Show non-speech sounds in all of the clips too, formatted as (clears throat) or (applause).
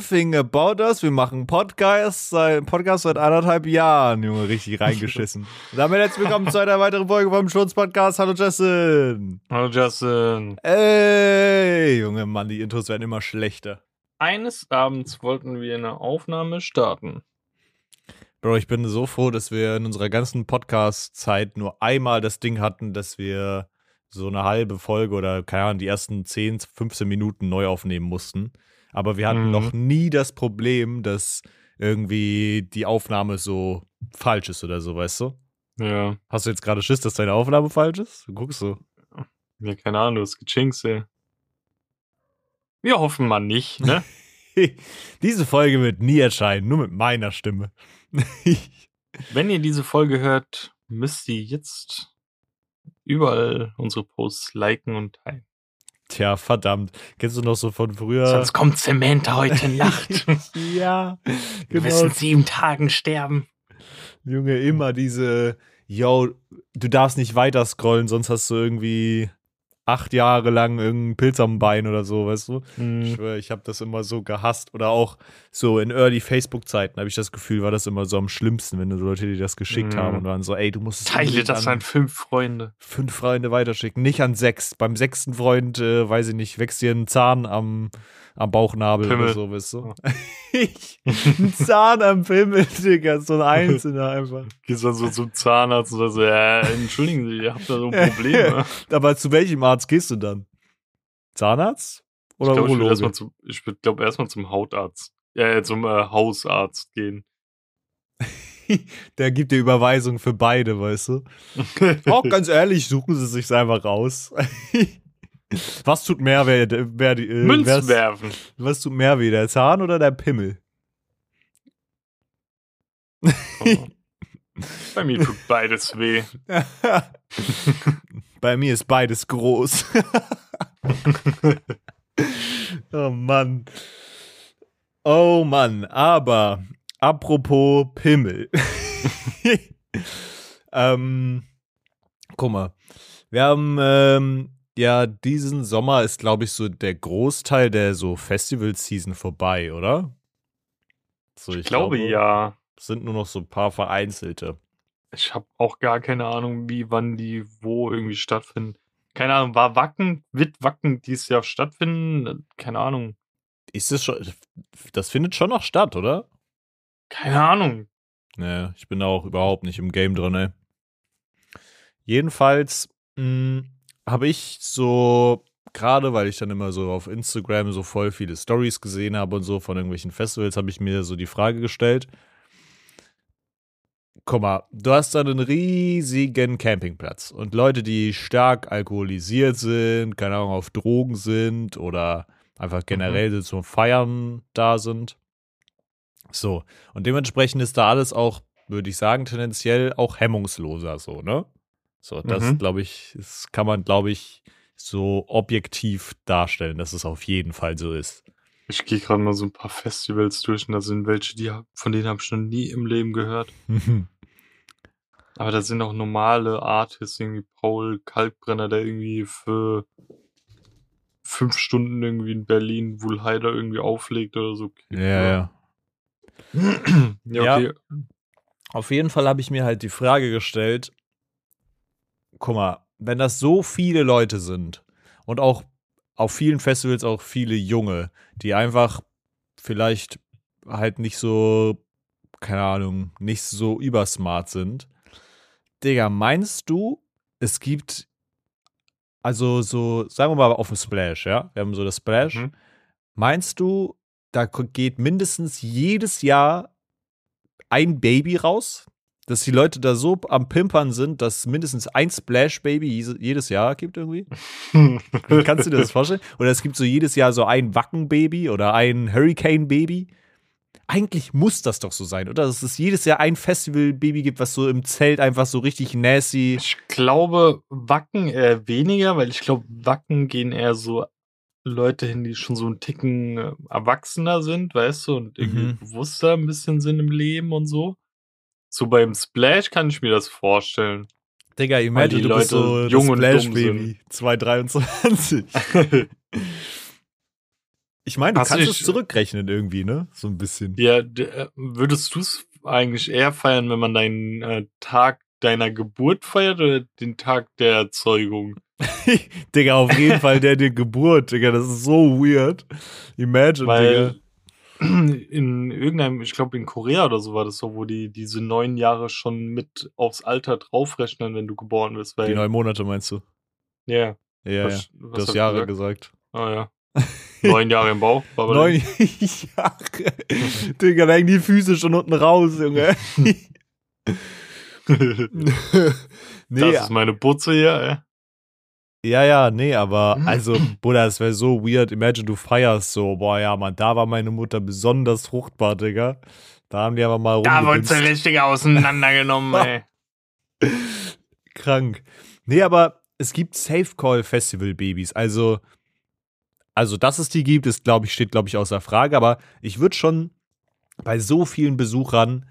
Nothing about us. Wir machen Podcast seit, Podcast seit anderthalb Jahren, Junge, richtig reingeschissen. (laughs) Damit herzlich willkommen zu einer weiteren Folge vom Schutz Podcast. Hallo Justin. Hallo Justin. Ey, Junge, Mann, die Intros werden immer schlechter. Eines Abends wollten wir eine Aufnahme starten. Bro, ich bin so froh, dass wir in unserer ganzen Podcast-Zeit nur einmal das Ding hatten, dass wir so eine halbe Folge oder keine Ahnung, die ersten 10, 15 Minuten neu aufnehmen mussten. Aber wir hatten mhm. noch nie das Problem, dass irgendwie die Aufnahme so falsch ist oder so, weißt du? Ja. Hast du jetzt gerade Schiss, dass deine Aufnahme falsch ist? Du guckst so. Ja, keine Ahnung, du hast gechinkt, ey. Wir hoffen mal nicht, ne? (laughs) diese Folge wird nie erscheinen, nur mit meiner Stimme. (laughs) Wenn ihr diese Folge hört, müsst ihr jetzt überall unsere Posts liken und teilen. Tja, verdammt. Kennst du noch so von früher? Sonst kommt Zement heute Nacht. (laughs) ja, genau. Wir müssen sieben Tagen sterben. Junge, immer diese, yo, du darfst nicht weiter scrollen, sonst hast du irgendwie acht Jahre lang irgendeinen Pilz am Bein oder so, weißt du? Mhm. Ich schwöre, ich habe das immer so gehasst. Oder auch so in Early Facebook-Zeiten habe ich das Gefühl, war das immer so am schlimmsten, wenn so Leute, die das geschickt mhm. haben und waren so, ey, du musst es Teile das an fünf Freunde. Fünf Freunde weiterschicken, nicht an sechs. Beim sechsten Freund, äh, weiß ich nicht, wächst dir ein Zahn am am Bauchnabel Pimmel. oder so, weißt du? (laughs) ich, ein Zahn am Pimmel, (laughs) Digga, so ein Einzelner einfach. (laughs) Gehst dann so zum Zahnarzt und so, ja, entschuldigen Sie, ihr habt da so ein Problem. Aber zu welchem Arzt gehst du dann? Zahnarzt? Oder ich glaube, ich würde ich würd, glaub, erstmal zum Hautarzt, ja, zum äh, Hausarzt gehen. (laughs) Der gibt dir Überweisung für beide, weißt du? (laughs) Auch ganz ehrlich, suchen sie sich einfach raus. (laughs) Was tut mehr weh? Wer, äh, Münzen werfen. Was tut mehr weh, der Zahn oder der Pimmel? Oh. Bei mir tut beides weh. Bei mir ist beides groß. (laughs) oh Mann. Oh Mann, aber apropos Pimmel. (laughs) ähm, guck mal. Wir haben ähm, ja, diesen Sommer ist, glaube ich, so der Großteil der so Festival-Season vorbei, oder? So, ich, ich glaube, glaube, ja. Sind nur noch so ein paar vereinzelte. Ich habe auch gar keine Ahnung, wie, wann die wo irgendwie stattfinden. Keine Ahnung, war Wacken, wird Wacken dieses Jahr stattfinden? Keine Ahnung. Ist es schon, das findet schon noch statt, oder? Keine Ahnung. Nee, ich bin da auch überhaupt nicht im Game drin, ey. Jedenfalls, hm, habe ich so, gerade weil ich dann immer so auf Instagram so voll viele Stories gesehen habe und so von irgendwelchen Festivals, habe ich mir so die Frage gestellt. Guck mal, du hast da einen riesigen Campingplatz und Leute, die stark alkoholisiert sind, keine Ahnung, auf Drogen sind oder einfach generell mhm. zum Feiern da sind. So, und dementsprechend ist da alles auch, würde ich sagen, tendenziell auch hemmungsloser so, ne? So, das mhm. glaube ich, das kann man, glaube ich, so objektiv darstellen, dass es auf jeden Fall so ist. Ich gehe gerade mal so ein paar Festivals durch und da sind welche, die von denen habe ich noch nie im Leben gehört. (laughs) Aber da sind auch normale Artists, irgendwie Paul Kalkbrenner, der irgendwie für fünf Stunden irgendwie in Berlin Wuhlheider irgendwie auflegt oder so. Ja, ja. ja, (clears throat) okay. ja. Auf jeden Fall habe ich mir halt die Frage gestellt, guck mal, wenn das so viele Leute sind und auch auf vielen Festivals auch viele Junge, die einfach vielleicht halt nicht so, keine Ahnung, nicht so übersmart sind. Digga, meinst du, es gibt, also so, sagen wir mal auf dem Splash, ja? Wir haben so das Splash. Mhm. Meinst du, da geht mindestens jedes Jahr ein Baby raus, dass die Leute da so am Pimpern sind, dass mindestens ein Splash-Baby jedes Jahr gibt irgendwie? (laughs) Kannst du dir das vorstellen? Oder es gibt so jedes Jahr so ein Wacken-Baby oder ein Hurricane-Baby. Eigentlich muss das doch so sein, oder? Dass es jedes Jahr ein Festival-Baby gibt, was so im Zelt einfach so richtig nasty. Ich glaube, Wacken eher weniger, weil ich glaube, Wacken gehen eher so Leute hin, die schon so ein Ticken äh, erwachsener sind, weißt du, und irgendwie mhm. bewusster ein bisschen sind im Leben und so. So beim Splash kann ich mir das vorstellen. Digga, imagine, du Leute bist so jung Splash-Baby 223. (laughs) Ich meine, du Hast kannst dich- es zurückrechnen irgendwie, ne? So ein bisschen. Ja, äh, würdest du es eigentlich eher feiern, wenn man deinen äh, Tag deiner Geburt feiert oder den Tag der Erzeugung? (laughs) Digga, auf jeden Fall der der (laughs) Geburt, Digga. Das ist so weird. Imagine, Weil Digga. In irgendeinem, ich glaube in Korea oder so war das so, wo die diese neun Jahre schon mit aufs Alter draufrechnen, wenn du geboren bist. Weil, Die neun Monate meinst du? ja, Ja, ja. was, Du was hast Jahre gesagt? gesagt. Ah ja. (laughs) Neun Jahre im Bauch. Neun Jahre. Digga, da hängen die Füße schon unten raus, Junge. (laughs) (laughs) nee, das ist meine Butze hier, ey. Ja, ja, nee, aber also, Bruder, es wäre so weird. Imagine, du feierst so, boah, ja, Mann, da war meine Mutter besonders fruchtbar, Digga. Da haben die aber mal Da wurde sie richtig auseinandergenommen, ey. (laughs) Krank. Nee, aber es gibt Safe Call Festival Babys. Also, also, dass es die gibt, ist, glaube ich, steht, glaube ich, außer Frage. Aber ich würde schon bei so vielen Besuchern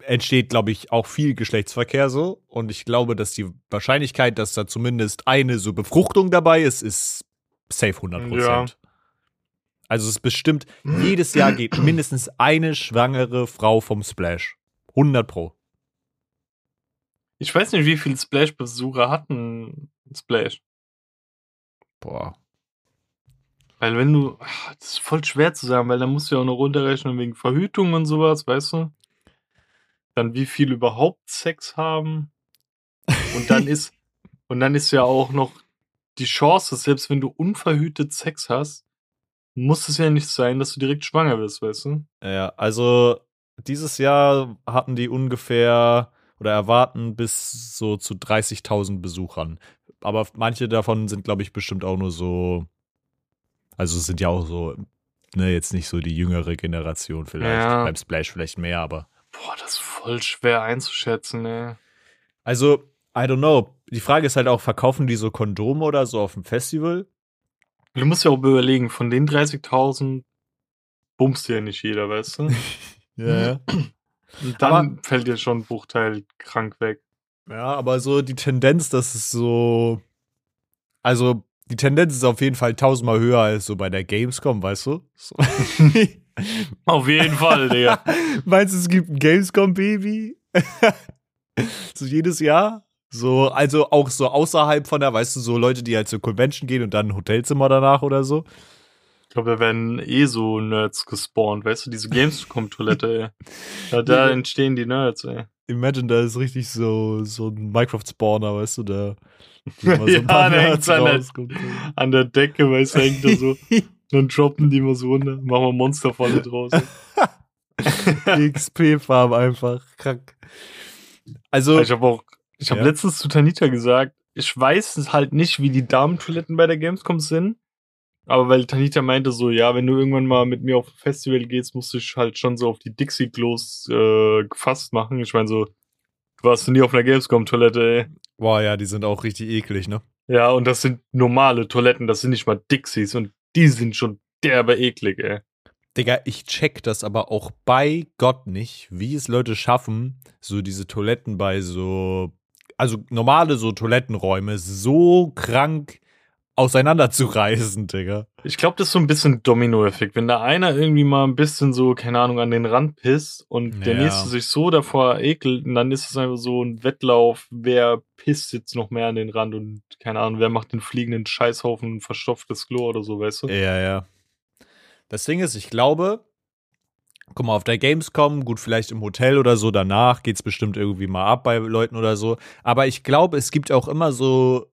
entsteht, glaube ich, auch viel Geschlechtsverkehr so. Und ich glaube, dass die Wahrscheinlichkeit, dass da zumindest eine so Befruchtung dabei ist, ist safe 100 Prozent. Also es ist bestimmt, jedes Jahr geht (clears throat) mindestens eine schwangere Frau vom Splash. 100 pro. Ich weiß nicht, wie viele Splash-Besucher hatten Splash. Boah. Weil wenn du, ach, das ist voll schwer zu sagen, weil da musst du ja auch noch runterrechnen wegen Verhütung und sowas, weißt du? Dann wie viel überhaupt Sex haben. Und dann (laughs) ist, und dann ist ja auch noch die Chance, dass selbst wenn du unverhütet Sex hast, muss es ja nicht sein, dass du direkt schwanger wirst, weißt du? Ja, also dieses Jahr hatten die ungefähr oder erwarten bis so zu 30.000 Besuchern. Aber manche davon sind, glaube ich, bestimmt auch nur so. Also es sind ja auch so, ne, jetzt nicht so die jüngere Generation vielleicht. Ja. Beim Splash vielleicht mehr, aber. Boah, das ist voll schwer einzuschätzen, ey. Also, I don't know. Die Frage ist halt auch, verkaufen die so Kondome oder so auf dem Festival? Du musst ja auch überlegen, von den 30.000 bummst ja nicht jeder, weißt du? (laughs) Ja. Und dann fällt dir schon ein Bruchteil krank weg. Ja, aber so die Tendenz, dass es so. Also, die Tendenz ist auf jeden Fall tausendmal höher als so bei der Gamescom, weißt du? So. (laughs) (laughs) Auf jeden Fall, Digga. (laughs) Meinst du, es gibt ein Gamescom-Baby? (laughs) so jedes Jahr? So, also auch so außerhalb von der, weißt du, so Leute, die halt zur Convention gehen und dann ein Hotelzimmer danach oder so. Ich glaube, da werden eh so Nerds gespawnt, weißt du, diese Gamescom-Toilette, ey. (laughs) Da, da entstehen die Nerds, ey. Imagine, da ist richtig so, so ein Minecraft-Spawner, weißt du, da. Ja, da an der-. An der Decke, weißt du, hängt da so. Dann droppen die mal so runter. Machen wir Monsterfalle draus. (laughs) XP-Farm einfach. Krank. Also, Ich habe auch, ich habe Ja. letztens zu Tanita gesagt, ich weiß halt nicht, wie die Damentoiletten bei der Gamescom sind. Aber weil Tanita meinte so, ja, wenn du irgendwann mal mit mir auf ein Festival gehst, musst du dich halt schon so auf die Dixie-Klos äh, gefasst machen. Ich meine so, du warst nie auf einer Gamescom-Toilette, ey. boah, ja, die sind auch richtig eklig, ne? Ja, und das sind normale Toiletten, das sind nicht mal Dixies und die sind schon derbe eklig, ey. Digga, ich check das aber auch bei Gott nicht, wie es Leute schaffen, so diese Toiletten bei so, also normale so Toilettenräume so krank auseinanderzureißen, Digga. Ich glaube, das ist so ein bisschen Domino-Effekt. Wenn da einer irgendwie mal ein bisschen so, keine Ahnung, an den Rand pisst und der Ja. nächste sich so davor ekelt, und dann ist es einfach so ein Wettlauf, wer pisst jetzt noch mehr an den Rand und keine Ahnung, wer macht den fliegenden Scheißhaufen verstopftes Klo oder so, weißt du? Ja, ja. Das Ding ist, ich glaube, guck mal, auf der Gamescom, gut, vielleicht im Hotel oder so, danach geht's bestimmt irgendwie mal ab bei Leuten oder so. Aber ich glaube, es gibt auch immer so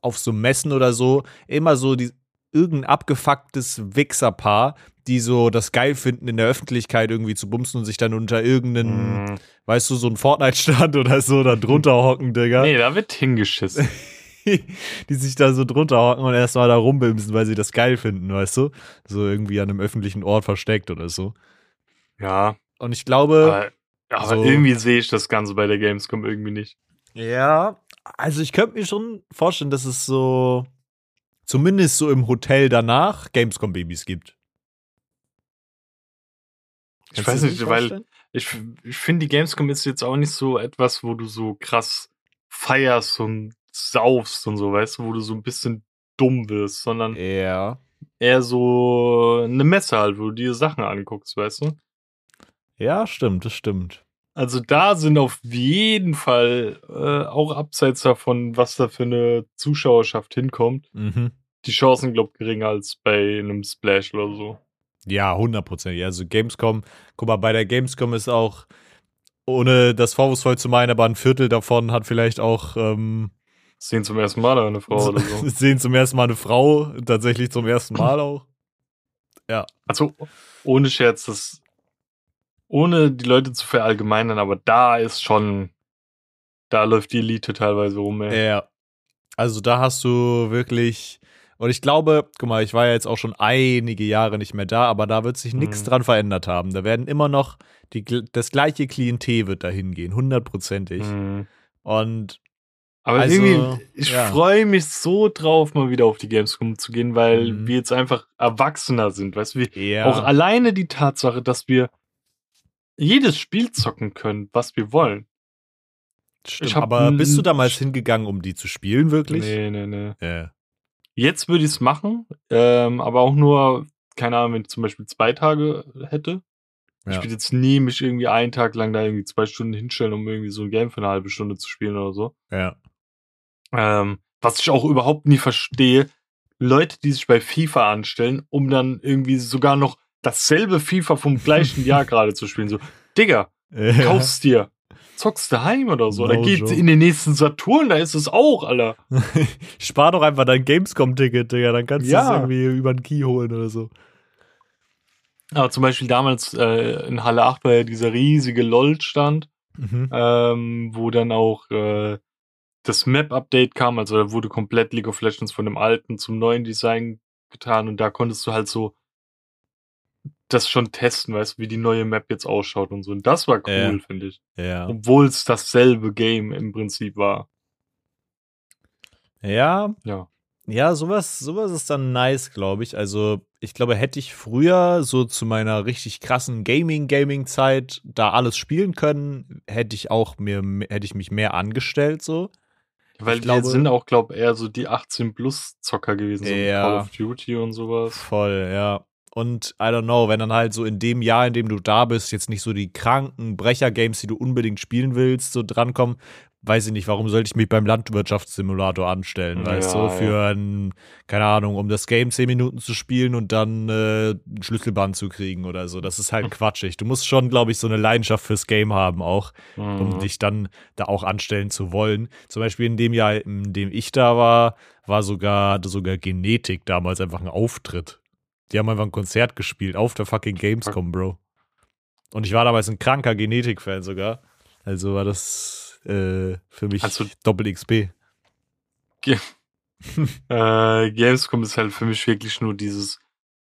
auf so Messen oder so, immer so die, irgendein abgefucktes Wichserpaar, die so das geil finden, in der Öffentlichkeit irgendwie zu bumsen und sich dann unter irgendeinen, Mm. weißt du, so ein Fortnite-Stand (laughs) oder so dann drunter hocken, Digga. Nee, da wird hingeschissen. (laughs) die sich da so drunter hocken und erstmal da rumbimsen, weil sie das geil finden, weißt du? So irgendwie an einem öffentlichen Ort versteckt oder so. ja, Und ich glaube, aber, aber so- irgendwie sehe ich das Ganze bei der Gamescom irgendwie nicht. ja, also ich könnte mir schon vorstellen, dass es so, zumindest so im Hotel danach, Gamescom-Babys gibt. Ich Kannst du weiß nicht, weil ich, ich finde, die Gamescom ist jetzt auch nicht so etwas, wo du so krass feierst und saufst und so, weißt du, wo du so ein bisschen dumm wirst, sondern Ja. eher so eine Messe halt, wo du dir Sachen anguckst, weißt du? Ja, stimmt, das stimmt. Also da sind auf jeden Fall äh, auch abseits davon, was da für eine Zuschauerschaft hinkommt, Mhm. Die Chancen, glaub geringer als bei einem Splash oder so. Ja, hundertprozentig. Also Gamescom, guck mal, bei der Gamescom ist auch, ohne das vorwurfsvoll zu meinen, aber ein Viertel davon hat vielleicht auch ähm, Sehen zum ersten Mal eine Frau oder so. (laughs) sehen zum ersten Mal eine Frau, tatsächlich zum ersten Mal auch. Also ohne Scherz, das ohne die Leute zu verallgemeinern, aber da ist schon, da läuft die Elite teilweise rum, ey. Ja. Also da hast du wirklich, und ich glaube, guck mal, ich war ja jetzt auch schon einige Jahre nicht mehr da, aber da wird sich nichts Mhm. dran verändert haben. Da werden immer noch, die, das gleiche Klientel wird dahin gehen, hundertprozentig. Mhm. Und Aber Also, irgendwie, ich ja. freue mich so drauf, mal wieder auf die Gamescom zu gehen, weil Mhm. wir jetzt einfach erwachsener sind, weißt du, ja, auch alleine die Tatsache, dass wir jedes Spiel zocken können, was wir wollen. stimmt. hab aber bist du damals hingegangen, um die zu spielen, wirklich? Nee, nee, nee. Ja. Jetzt würde ich es machen, ähm, aber auch nur, keine Ahnung, wenn ich zum Beispiel zwei Tage hätte. Ich Ja. würde jetzt nie mich irgendwie einen Tag lang da irgendwie zwei Stunden hinstellen, um irgendwie so ein Game für eine halbe Stunde zu spielen oder so. ja. Ähm, was ich auch überhaupt nie verstehe, Leute, die sich bei FIFA anstellen, um dann irgendwie sogar noch dasselbe FIFA vom gleichen (laughs) Jahr gerade zu spielen. So, Digga, kauf's dir. Zockst daheim oder so. No geht joke. in den nächsten Saturn, da ist es auch, Alter. (laughs) Spar doch einfach dein Gamescom-Ticket, Digga. Dann kannst du Ja. es irgendwie über den Key holen oder so. Aber zum Beispiel damals äh, in Halle 8 war ja dieser riesige LOL-Stand, Mhm. ähm, wo dann auch äh, das Map-Update kam. Also da wurde komplett League of Legends von dem alten zum neuen Design getan und da konntest du halt so das schon testen, weißt du, wie die neue Map jetzt ausschaut und so. Und das war cool, Ja. finde ich. Ja. Obwohl es dasselbe Game im Prinzip war. Ja, Ja. Ja, sowas, sowas ist dann nice, glaube ich. Also, ich glaube, hätte ich früher so zu meiner richtig krassen Gaming-Gaming-Zeit da alles spielen können, hätte ich auch mir, hätte ich mich mehr angestellt, so. Weil Ich wir glaube- sind auch, glaube eher so die 18-Plus-Zocker gewesen, so Ja. Call of Duty und sowas. Voll, ja. Und I don't know, wenn dann halt so in dem Jahr, in dem du da bist, jetzt nicht so die kranken Brecher-Games, die du unbedingt spielen willst, so drankommen, weiß ich nicht, warum sollte ich mich beim Landwirtschaftssimulator anstellen, weißt Ja, du, für ein, keine Ahnung, um das Game 10 Minuten zu spielen und dann äh, ein Schlüsselband zu kriegen oder so. Das ist halt quatschig. Du musst schon, glaube ich, so eine Leidenschaft fürs Game haben auch, um Mhm. dich dann da auch anstellen zu wollen. Zum Beispiel in dem Jahr, in dem ich da war, war sogar, hatte sogar Genetik damals einfach ein Auftritt. Die haben einfach ein Konzert gespielt auf der fucking Gamescom, Bro. Und ich war damals ein kranker Genetik-Fan sogar. Also war das äh, für mich Also- Doppel XP. (laughs) Äh, Gamescom ist halt für mich wirklich nur dieses,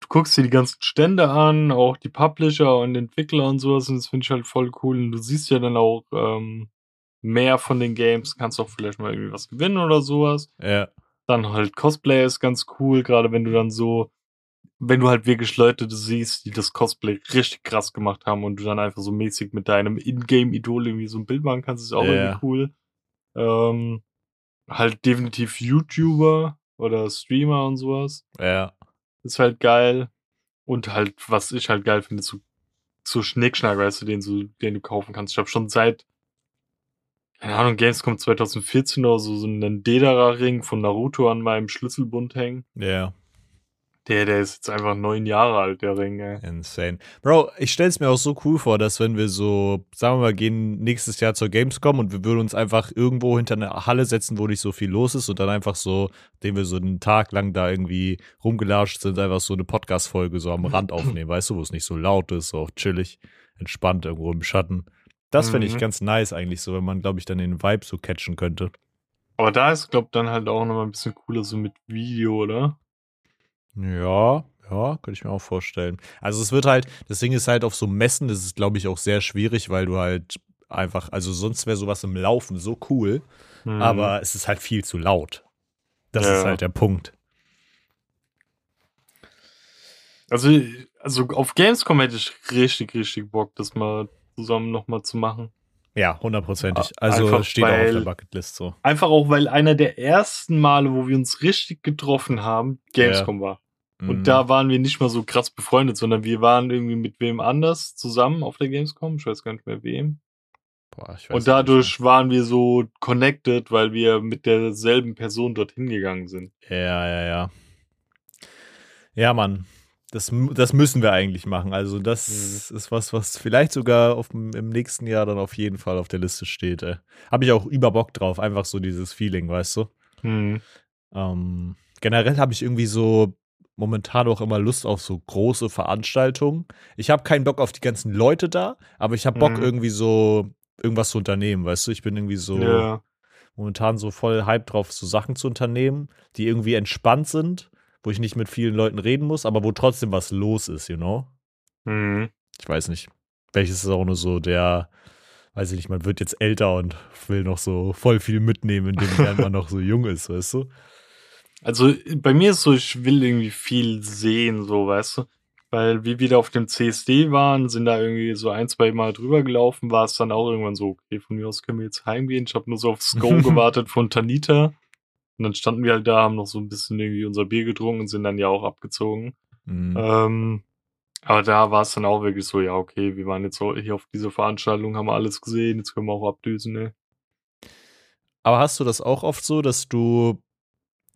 du guckst dir die ganzen Stände an, auch die Publisher und Entwickler und sowas, und das finde ich halt voll cool. Und du siehst ja dann auch ähm, mehr von den Games, kannst auch vielleicht mal irgendwie was gewinnen oder sowas. Ja, Dann halt Cosplay ist ganz cool, gerade wenn du dann so, wenn du halt wirklich Leute siehst, die das Cosplay richtig krass gemacht haben und du dann einfach so mäßig mit deinem Ingame-Idol irgendwie so ein Bild machen kannst, ist auch Ja. irgendwie cool. Ähm, halt definitiv YouTuber oder Streamer und sowas. ja. Ist halt geil. Und halt, was ich halt geil finde, so, so Schnickschnack, weißt du, den, so, den du kaufen kannst. Ich habe schon seit, keine Ahnung, Gamescom 2014 oder so, so einen Dedera-Ring von Naruto an meinem Schlüsselbund hängen. Ja, Der, der ist jetzt einfach neun Jahre alt, der Ring, ey. insane. Bro, ich stell's mir auch so cool vor, dass wenn wir so, sagen wir mal, gehen nächstes Jahr zur Gamescom und wir würden uns einfach irgendwo hinter eine Halle setzen, wo nicht so viel los ist und dann einfach so, indem wir so einen Tag lang da irgendwie rumgelatscht sind, einfach so eine Podcast-Folge so am Rand aufnehmen, weißt du, wo es nicht so laut ist, so chillig, entspannt irgendwo im Schatten. Das fände ich Mhm. ganz nice eigentlich so, wenn man, glaube ich, dann den Vibe so catchen könnte. Aber da ist, glaub dann halt auch nochmal ein bisschen cooler so mit Video, oder? Ja, ja, könnte ich mir auch vorstellen. Also es wird halt, das Ding ist halt auf so Messen, das ist, glaube ich, auch sehr schwierig, weil du halt einfach, also sonst wäre sowas im Laufen so cool, Mhm. aber es ist halt viel zu laut. Das Ja. ist halt der Punkt. Also, also auf Gamescom hätte ich richtig, richtig Bock, das mal zusammen nochmal zu machen. Ja, hundertprozentig. Also einfach steht auch auf der weil- Bucketlist so. Einfach auch, weil einer der ersten Male, wo wir uns richtig getroffen haben, Gamescom war. Und Mhm. da waren wir nicht mal so krass befreundet, sondern wir waren irgendwie mit wem anders zusammen auf der Gamescom. Ich weiß gar nicht mehr wem. Boah, ich weiß Und dadurch waren wir so connected, weil wir mit derselben Person dorthin gegangen sind. Ja, ja, ja. Ja, Mann. Das, das müssen wir eigentlich machen. Also, das Mhm. ist was, was vielleicht sogar auf, im nächsten Jahr dann auf jeden Fall auf der Liste steht. Habe ich auch über Bock drauf. Einfach so dieses Feeling, weißt du? Hm. Ähm, generell habe ich irgendwie so momentan auch immer Lust auf so große Veranstaltungen. Ich habe keinen Bock auf die ganzen Leute da, aber ich habe Bock Mhm. irgendwie so irgendwas zu unternehmen, weißt du? Ich bin irgendwie so Ja. momentan so voll hype drauf, so Sachen zu unternehmen, die irgendwie entspannt sind, wo ich nicht mit vielen Leuten reden muss, aber wo trotzdem was los ist, you know? Hm. Ich weiß nicht. Welches ist auch nur so der, weiß ich nicht, man wird jetzt älter und will noch so voll viel mitnehmen, indem man (laughs) noch so jung ist, weißt du? Also bei mir ist so, ich will irgendwie viel sehen, so, weißt du. Weil wir da auf dem CSD waren, sind da irgendwie so ein, zwei Mal drüber gelaufen, war es dann auch irgendwann so, okay, von mir aus können wir jetzt heimgehen. Ich habe nur so aufs Go (laughs) gewartet von Tanita. Und dann standen wir halt da, haben noch so ein bisschen irgendwie unser Bier getrunken und sind dann ja auch abgezogen. Mhm. Ähm, aber da war es dann auch wirklich so, ja, okay, wir waren jetzt hier auf dieser Veranstaltung, haben alles gesehen, jetzt können wir auch abdüsen, ne? Aber hast du das auch oft so, dass du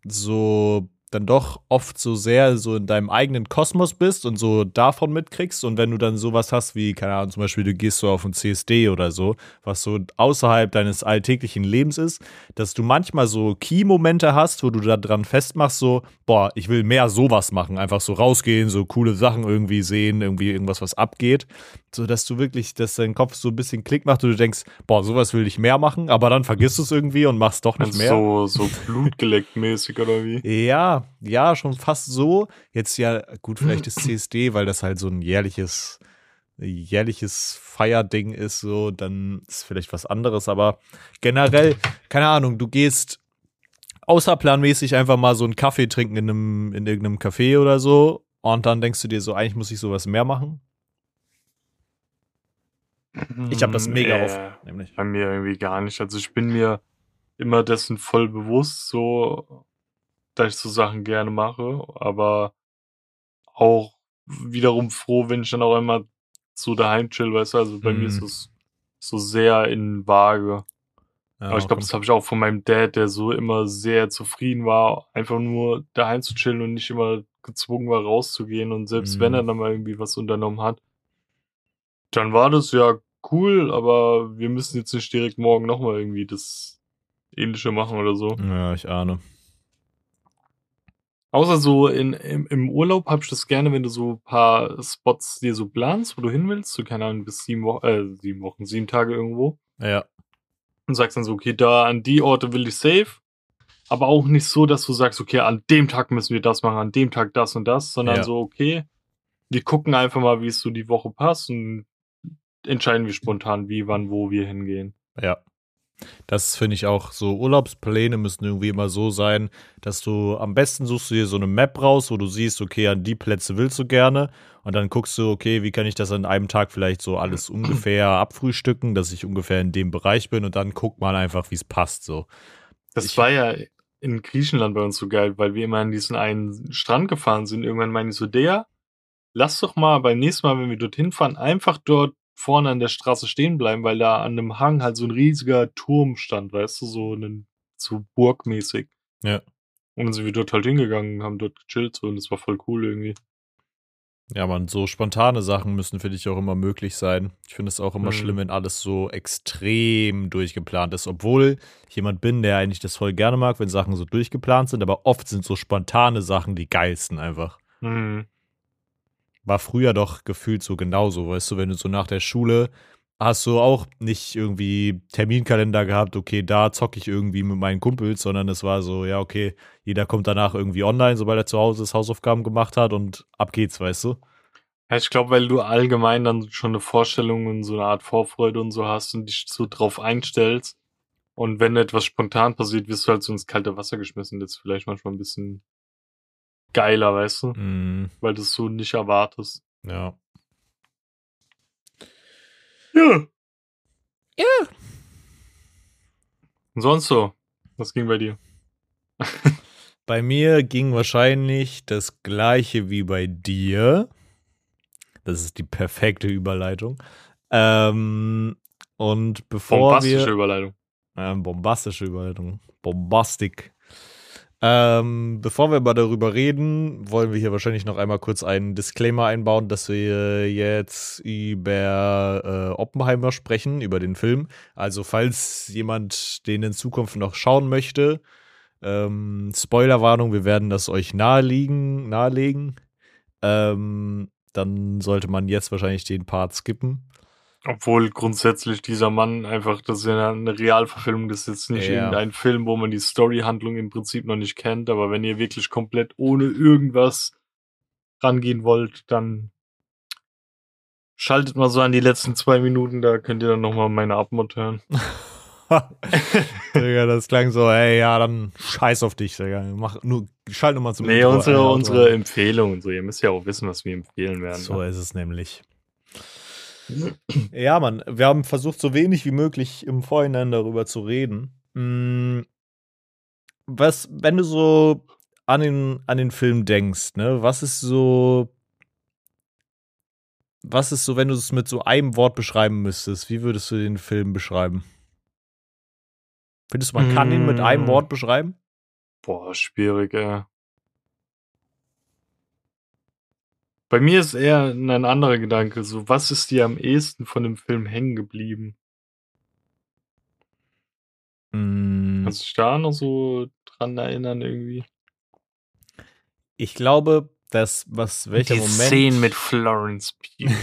so dann doch oft so sehr so in deinem eigenen Kosmos bist und so davon mitkriegst und wenn du dann sowas hast wie, keine Ahnung, zum Beispiel du gehst so auf ein CSD oder so, was so außerhalb deines alltäglichen Lebens ist, dass du manchmal so Key-Momente hast, wo du da dran festmachst, so, boah, ich will mehr sowas machen, einfach so rausgehen, so coole Sachen irgendwie sehen, irgendwie irgendwas, was abgeht, so dass du wirklich, dass dein Kopf so ein bisschen Klick macht und du denkst, boah, sowas will ich mehr machen, aber dann vergisst du es irgendwie und machst doch nicht mehr. so, so blutgeleckt mäßig oder wie? Ja, ja, schon fast so. Jetzt ja, gut, vielleicht ist (clears throat) CSD, weil das halt so ein jährliches, jährliches Feierding ist, so, dann ist vielleicht was anderes, aber generell, keine Ahnung, du gehst außerplanmäßig einfach mal so einen Kaffee trinken in einem, in irgendeinem Café oder so und dann denkst du dir so, eigentlich muss ich sowas mehr machen. Ich habe das mega Äh, oft, nämlich. Bei mir irgendwie gar nicht. Also ich bin mir immer dessen voll bewusst, so, dass ich so Sachen gerne mache, aber auch wiederum froh, wenn ich dann auch immer so daheim chill, weißt du, also bei mir ist Mhm. es so sehr in Waage. Ja, aber ich glaube, das habe ich auch von meinem Dad, der so immer sehr zufrieden war, einfach nur daheim zu chillen und nicht immer gezwungen war, rauszugehen. Und selbst wenn Mhm. er dann mal irgendwie was unternommen hat, dann war das ja cool, aber wir müssen jetzt nicht direkt morgen nochmal irgendwie das Ähnliche machen oder so. ja, ich ahne. Außer so in, im, im Urlaub hab ich das gerne, wenn du so ein paar Spots dir so planst, wo du hin willst, so keine Ahnung, bis sieben Wochen, äh, sieben Wochen, sieben Tage irgendwo. Ja, Und sagst dann so, okay, da an die Orte will ich safe. Aber auch nicht so, dass du sagst, okay, an dem Tag müssen wir das machen, an dem Tag das und das, sondern Ja. so, okay, wir gucken einfach mal, wie es so die Woche passt und entscheiden wir spontan, wie, wann, wo wir hingehen. Ja. Das finde ich auch so. Urlaubspläne müssen irgendwie immer so sein, dass du am besten suchst du dir so eine Map raus, wo du siehst, okay, an die Plätze willst du gerne. Und dann guckst du, okay, wie kann ich das an einem Tag vielleicht so alles (clears throat) ungefähr abfrühstücken, dass ich ungefähr in dem Bereich bin und dann guckt man einfach, wie es passt. So. Das Ich- war ja in Griechenland bei uns so geil, weil wir immer an diesen einen Strand gefahren sind. Irgendwann meine ich so, der, lass doch mal beim nächsten Mal, wenn wir dorthin fahren, einfach dort vorne an der Straße stehen bleiben, weil da an einem Hang halt so ein riesiger Turm stand, weißt du, so einen, so burgmäßig. Ja. Und dann sind wir dort halt hingegangen, haben dort gechillt so und das war voll cool irgendwie. Ja, man, so spontane Sachen müssen, finde ich, auch immer möglich sein. Ich finde es auch immer Mhm. schlimm, wenn alles so extrem durchgeplant ist, obwohl ich jemand bin, der eigentlich das voll gerne mag, wenn Sachen so durchgeplant sind, aber oft sind so spontane Sachen die geilsten einfach. Mhm. War früher doch gefühlt so genauso, weißt du, wenn du so nach der Schule hast du auch nicht irgendwie Terminkalender gehabt, okay, da zocke ich irgendwie mit meinen Kumpels, sondern es war so, ja, okay, jeder kommt danach irgendwie online, sobald er zu Hause ist, Hausaufgaben gemacht hat und ab geht's, weißt du? Ja, ich glaube, weil du allgemein dann schon eine Vorstellung und so eine Art Vorfreude und so hast und dich so drauf einstellst. Und wenn etwas spontan passiert, wirst du halt so ins kalte Wasser geschmissen. Das ist vielleicht manchmal ein bisschen geiler, weißt du? Mm, Weil du es so nicht erwartest. ja. Ja. Ja. Und sonst so? Was ging bei dir? (laughs) Bei mir ging wahrscheinlich das gleiche wie bei dir. Das ist die perfekte Überleitung. Ähm, und bevor Bombastische wir. Überleitung. Ähm, bombastische Überleitung. Bombastik. Ähm, bevor wir aber darüber reden, wollen wir hier wahrscheinlich noch einmal kurz einen Disclaimer einbauen, dass wir jetzt über äh, Oppenheimer sprechen, über den Film. Also falls jemand den in Zukunft noch schauen möchte, ähm, Spoilerwarnung, wir werden das euch naheliegen, nahelegen. Ähm, dann sollte man jetzt wahrscheinlich den Part skippen. Obwohl grundsätzlich dieser Mann einfach, das ist ja eine Realverfilmung, das ist jetzt nicht Ja. irgendein Film, wo man die Storyhandlung im Prinzip noch nicht kennt, aber wenn ihr wirklich komplett ohne irgendwas rangehen wollt, dann schaltet mal so an die letzten zwei Minuten, da könnt ihr dann nochmal meine Abmod hören. (laughs) (laughs) Digga, das klang so, ey, ja, dann scheiß auf dich, Digga. Mach nur, schalt nur mal zum Nee, Intro unsere, ein, unsere Outro. Empfehlung und so, ihr müsst ja auch wissen, was wir empfehlen werden. So ne? ist es nämlich. Ja, Mann, wir haben versucht, so wenig wie möglich im Vorhinein darüber zu reden. Mm, Was, wenn du so an den, an den Film denkst, ne, was ist so, was ist so, wenn du es mit so einem Wort beschreiben müsstest, wie würdest du den Film beschreiben? Findest du, man kann ihn mit einem Mm. Wort beschreiben? Boah, schwierig, ey. Bei mir ist eher ein anderer Gedanke, so, was ist dir am ehesten von dem Film hängen geblieben? Mm, Kannst du dich da noch so dran erinnern irgendwie? ich glaube, dass, was, welcher Die Moment. Szenen mit Florence Pugh.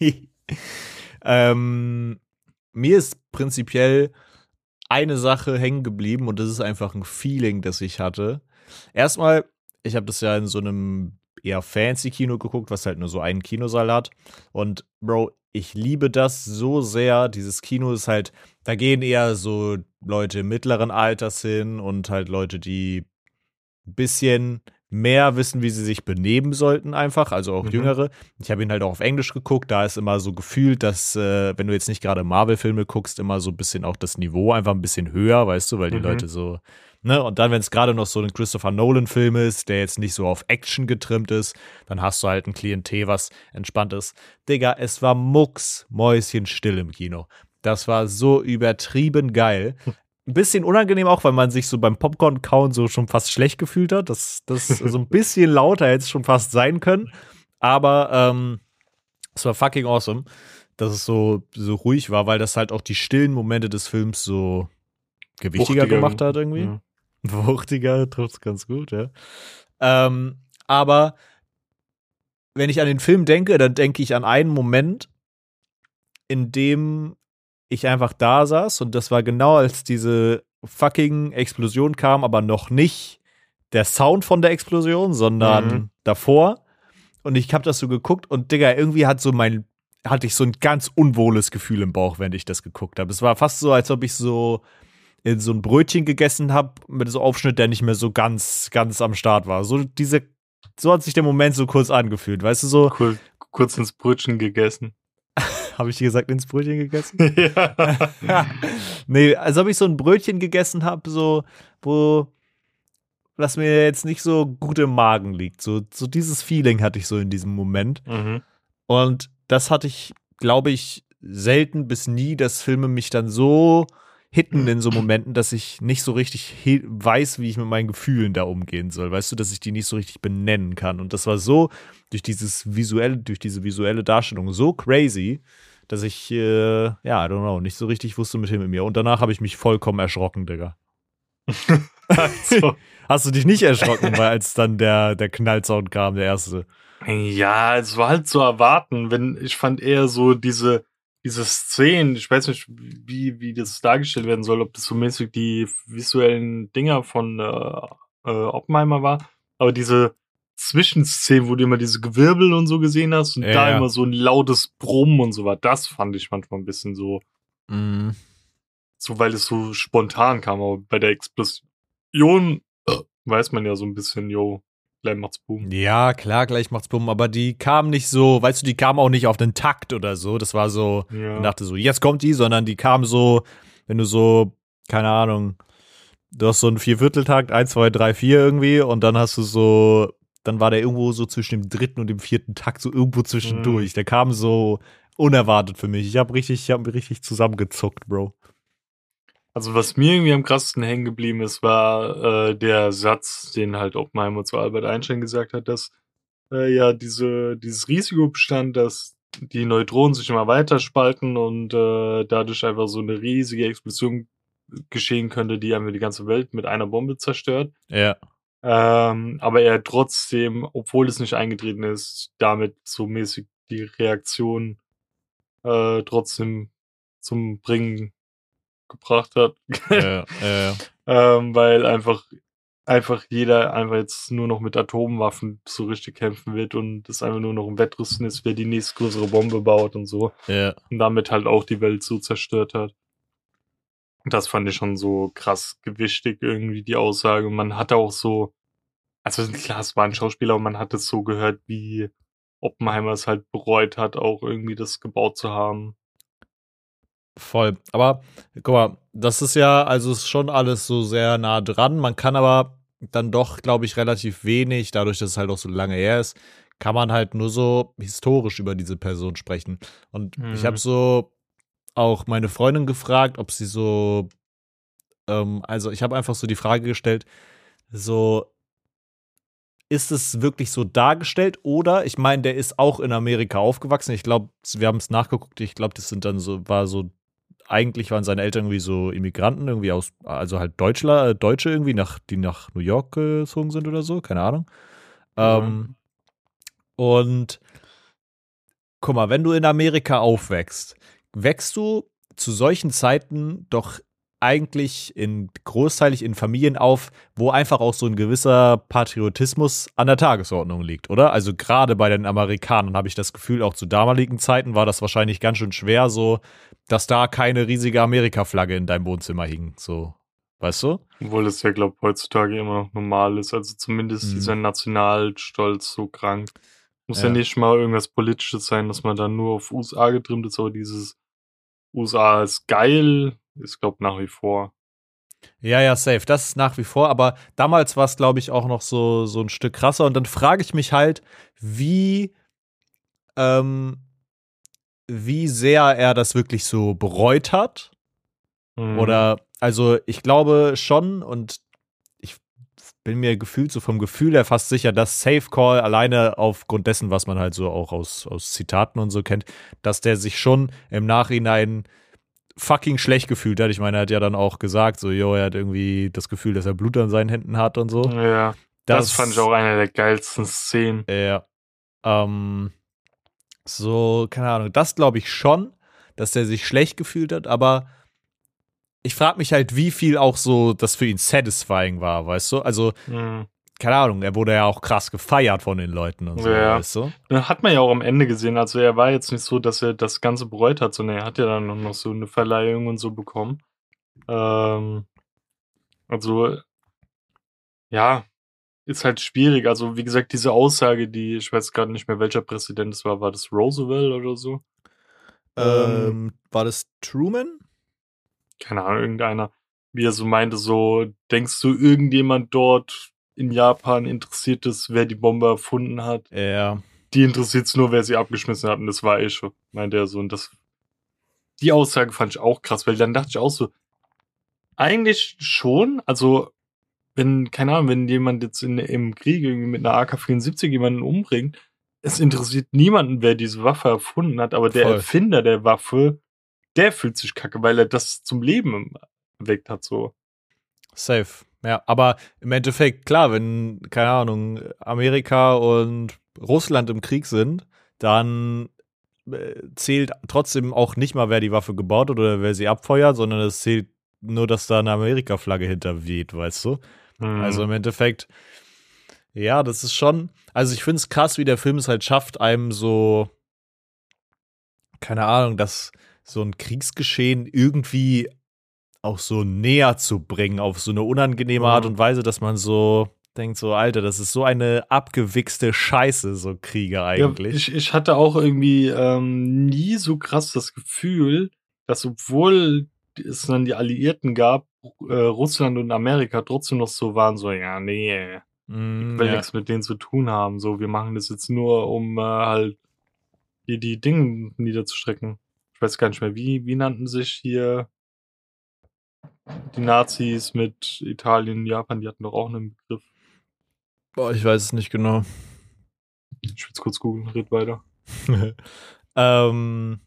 (laughs) ähm, mir ist prinzipiell eine Sache hängen geblieben und das ist einfach ein Feeling, das ich hatte. Erstmal, ich habe das ja in so einem eher fancy Kino geguckt, was halt nur so einen Kinosaal hat. Und Bro, ich liebe das so sehr. Dieses Kino ist halt, da gehen eher so Leute mittleren Alters hin und halt Leute, die ein bisschen mehr wissen, wie sie sich benehmen sollten, einfach, also auch Mhm. Jüngere. Ich habe ihn halt auch auf Englisch geguckt, da ist immer so gefühlt, dass, äh, wenn du jetzt nicht gerade Marvel-Filme guckst, immer so ein bisschen auch das Niveau einfach ein bisschen höher, weißt du, weil die Mhm. Leute so, ne, und dann, wenn es gerade noch so ein Christopher Nolan-Film ist, der jetzt nicht so auf Action getrimmt ist, dann hast du halt ein Klientel, was entspannt ist. Digga, es war mucks, Mäuschen still im Kino. Das war so übertrieben geil. Ein bisschen unangenehm auch, weil man sich so beim Popcorn-Kauen so schon fast schlecht gefühlt hat. Das, das (laughs) so ein bisschen lauter hätte es schon fast sein können. Aber ähm, es war fucking awesome, dass es so, so ruhig war, weil das halt auch die stillen Momente des Films so gewichtiger Wuchtiger. gemacht hat irgendwie. Ja. Wuchtiger trifft es ganz gut, ja. Ähm, aber wenn ich an den Film denke, dann denke ich an einen Moment, in dem ich einfach da saß und das war genau als diese fucking Explosion kam, aber noch nicht der Sound von der Explosion, sondern Mhm. davor. Und ich habe das so geguckt und Digga, irgendwie hat so mein hatte ich so ein ganz unwohles Gefühl im Bauch, wenn ich das geguckt habe. Es war fast so, als ob ich so in so ein Brötchen gegessen habe mit so Aufschnitt, der nicht mehr so ganz ganz am Start war. So diese so hat sich der Moment so kurz angefühlt, weißt du so, Cool. Kurz ins Brötchen gegessen. (laughs) habe ich dir gesagt ins Brötchen gegessen? (laughs) ja. (laughs) nee, als ob ich so ein Brötchen gegessen habe, so, wo was mir jetzt nicht so gut im Magen liegt. So, so dieses Feeling hatte ich so in diesem Moment. Mhm. Und das hatte ich, glaube ich, selten bis nie, dass Filme mich dann so hitten in so Momenten, dass ich nicht so richtig weiß, wie ich mit meinen Gefühlen da umgehen soll. Weißt du, dass ich die nicht so richtig benennen kann. Und das war so durch dieses visuelle, durch diese visuelle Darstellung so crazy, dass ich, äh, ja, I don't know, nicht so richtig wusste mit mit mir. Und danach habe ich mich vollkommen erschrocken, Digga. (laughs) also, (laughs) Hast du dich nicht erschrocken, weil als dann der, der Knallsound kam, der erste? ja, es war halt zu erwarten, wenn ich fand eher so diese diese Szenen, ich weiß nicht, wie wie das dargestellt werden soll, ob das so mäßig die visuellen Dinger von äh, äh, Oppenheimer war, aber diese Zwischenszenen, wo du immer diese Gewirbel und so gesehen hast und Ja, da ja. immer so ein lautes Brummen und so war, das fand ich manchmal ein bisschen so Mhm. so weil es so spontan kam, aber bei der Explosion äh, weiß man ja so ein bisschen, jo, gleich macht's Boom. Ja, klar, gleich macht's Bumm, aber die kam nicht so, weißt du, die kam auch nicht auf den Takt oder so. Das war so, Ja. ich dachte so, jetzt kommt die, sondern die kam so, wenn du so, keine Ahnung, du hast so einen Viervierteltakt, 1, 2, 3, 4 irgendwie und dann hast du so, dann war der irgendwo so zwischen dem dritten und dem vierten Takt, so irgendwo zwischendurch. Mhm. Der kam so unerwartet für mich. Ich habe richtig, ich habe mich richtig zusammengezuckt, Bro. Also was mir irgendwie am krassesten hängen geblieben ist, war äh, der Satz, den halt Oppenheimer zu Albert Einstein gesagt hat, dass äh, ja diese, dieses Risiko bestand, dass die Neutronen sich immer weiter spalten und äh, dadurch einfach so eine riesige Explosion geschehen könnte, die einfach die ganze Welt mit einer Bombe zerstört. Ja. Ähm, aber er trotzdem, obwohl es nicht eingetreten ist, damit so mäßig die Reaktion äh, trotzdem zum Bringen gebracht hat. (laughs) Ja, ja, ähm, weil einfach einfach jeder einfach jetzt nur noch mit Atomwaffen so richtig kämpfen wird und es einfach nur noch ein Wettrüsten ist, wer die nächste größere Bombe baut und so. Ja. Und damit halt auch die Welt so zerstört hat. Das fand ich schon so krass gewichtig irgendwie, die Aussage. Man hatte auch so, also klar, es war ein Schauspieler, aber man hat es so gehört, wie Oppenheimer es halt bereut hat, auch irgendwie das gebaut zu haben. Voll. Aber guck mal, das ist ja, also ist schon alles so sehr nah dran. Man kann aber dann doch, glaube ich, relativ wenig, dadurch, dass es halt auch so lange her ist, kann man halt nur so historisch über diese Person sprechen. Und mhm. ich habe so auch meine Freundin gefragt, ob sie so, ähm, also ich habe einfach so die Frage gestellt, so, ist es wirklich so dargestellt oder ich meine, der ist auch in Amerika aufgewachsen. Ich glaube, wir haben es nachgeguckt. Ich glaube, das sind dann so war so eigentlich waren seine Eltern irgendwie so Immigranten irgendwie aus also halt Deutschler, äh, Deutsche irgendwie nach die nach New York gezogen sind oder so, keine Ahnung. Ja. Ähm, und guck mal, wenn du in Amerika aufwächst, wächst du zu solchen Zeiten doch eigentlich in großteilig in Familien auf, wo einfach auch so ein gewisser Patriotismus an der Tagesordnung liegt, oder? Also gerade bei den Amerikanern habe ich das Gefühl, auch zu damaligen Zeiten war das wahrscheinlich ganz schön schwer, so, dass da keine riesige Amerika-Flagge in deinem Wohnzimmer hing, so. Weißt du? Obwohl es ja, glaube ich, heutzutage immer noch normal ist. Also zumindest mhm. dieser Nationalstolz so krank. Muss ja. ja nicht mal irgendwas Politisches sein, dass man dann nur auf USA getrimmt ist, aber dieses USA ist geil, ist, glaube nach wie vor. Ja, ja, safe. Das ist nach wie vor. Aber damals war es, glaube ich, auch noch so, so ein Stück krasser. Und dann frage ich mich halt, wie, ähm, wie sehr er das wirklich so bereut hat. Mhm. Oder, also ich glaube schon, und ich bin mir gefühlt so vom Gefühl her fast sicher, dass Safe Call alleine aufgrund dessen, was man halt so auch aus, aus Zitaten und so kennt, dass der sich schon im Nachhinein fucking schlecht gefühlt hat. Ich meine, er hat ja dann auch gesagt, so, jo, er hat irgendwie das Gefühl, dass er Blut an seinen Händen hat und so. Ja. Das, das fand ich auch eine der geilsten Szenen. Ja. Ähm, so, keine Ahnung, das glaube ich schon, dass er sich schlecht gefühlt hat, aber ich frage mich halt, wie viel auch so das für ihn satisfying war, weißt du? Also, mhm keine Ahnung, er wurde ja auch krass gefeiert von den Leuten und so, ja. weißt du? Hat man ja auch am Ende gesehen. Also er war jetzt nicht so, dass er das Ganze bereut hat, sondern er hat ja dann noch so eine Verleihung und so bekommen. Ähm, also, ja, ist halt schwierig. Also, wie gesagt, diese Aussage, die, ich weiß gerade nicht mehr, welcher Präsident es war, war das Roosevelt oder so? Ähm, ähm, war das Truman? Keine Ahnung, irgendeiner. Wie er so meinte, so, denkst du, irgendjemand dort in Japan interessiert es, wer die Bombe erfunden hat. Ja. Die interessiert es nur, wer sie abgeschmissen hat. Und das war eh schon, meinte er so. Und das, die Aussage fand ich auch krass, weil dann dachte ich auch so, eigentlich schon, also, wenn, keine Ahnung, wenn jemand jetzt in, im Krieg irgendwie mit einer AK-74 jemanden umbringt, es interessiert niemanden, wer diese Waffe erfunden hat, aber der Voll. Erfinder der Waffe, der fühlt sich kacke, weil er das zum Leben erweckt hat, so. Safe. Ja, aber im Endeffekt, klar, wenn, keine Ahnung, Amerika und Russland im Krieg sind, dann äh, zählt trotzdem auch nicht mal, wer die Waffe gebaut hat oder wer sie abfeuert, sondern es zählt nur, dass da eine Amerika-Flagge hinterweht, weißt du? Mhm. Also im Endeffekt, ja, das ist schon, also ich finde es krass, wie der Film es halt schafft, einem so, keine Ahnung, dass so ein Kriegsgeschehen irgendwie auch so näher zu bringen auf so eine unangenehme Art und Weise, dass man so denkt so, Alter, das ist so eine abgewichste Scheiße, so Kriege eigentlich. Ja, ich, ich hatte auch irgendwie ähm, nie so krass das Gefühl, dass obwohl es dann die Alliierten gab, äh, Russland und Amerika trotzdem noch so waren, so, ja, nee, Mm, ich will ja. nichts mit denen zu tun haben. So, wir machen das jetzt nur, um äh, halt die, die Dinge niederzustrecken. Ich weiß gar nicht mehr, wie, wie nannten sich hier die Nazis mit Italien, Japan, die hatten doch auch einen Begriff. Boah, ich weiß es nicht genau. Ich will jetzt kurz googeln, red weiter. (laughs) ähm,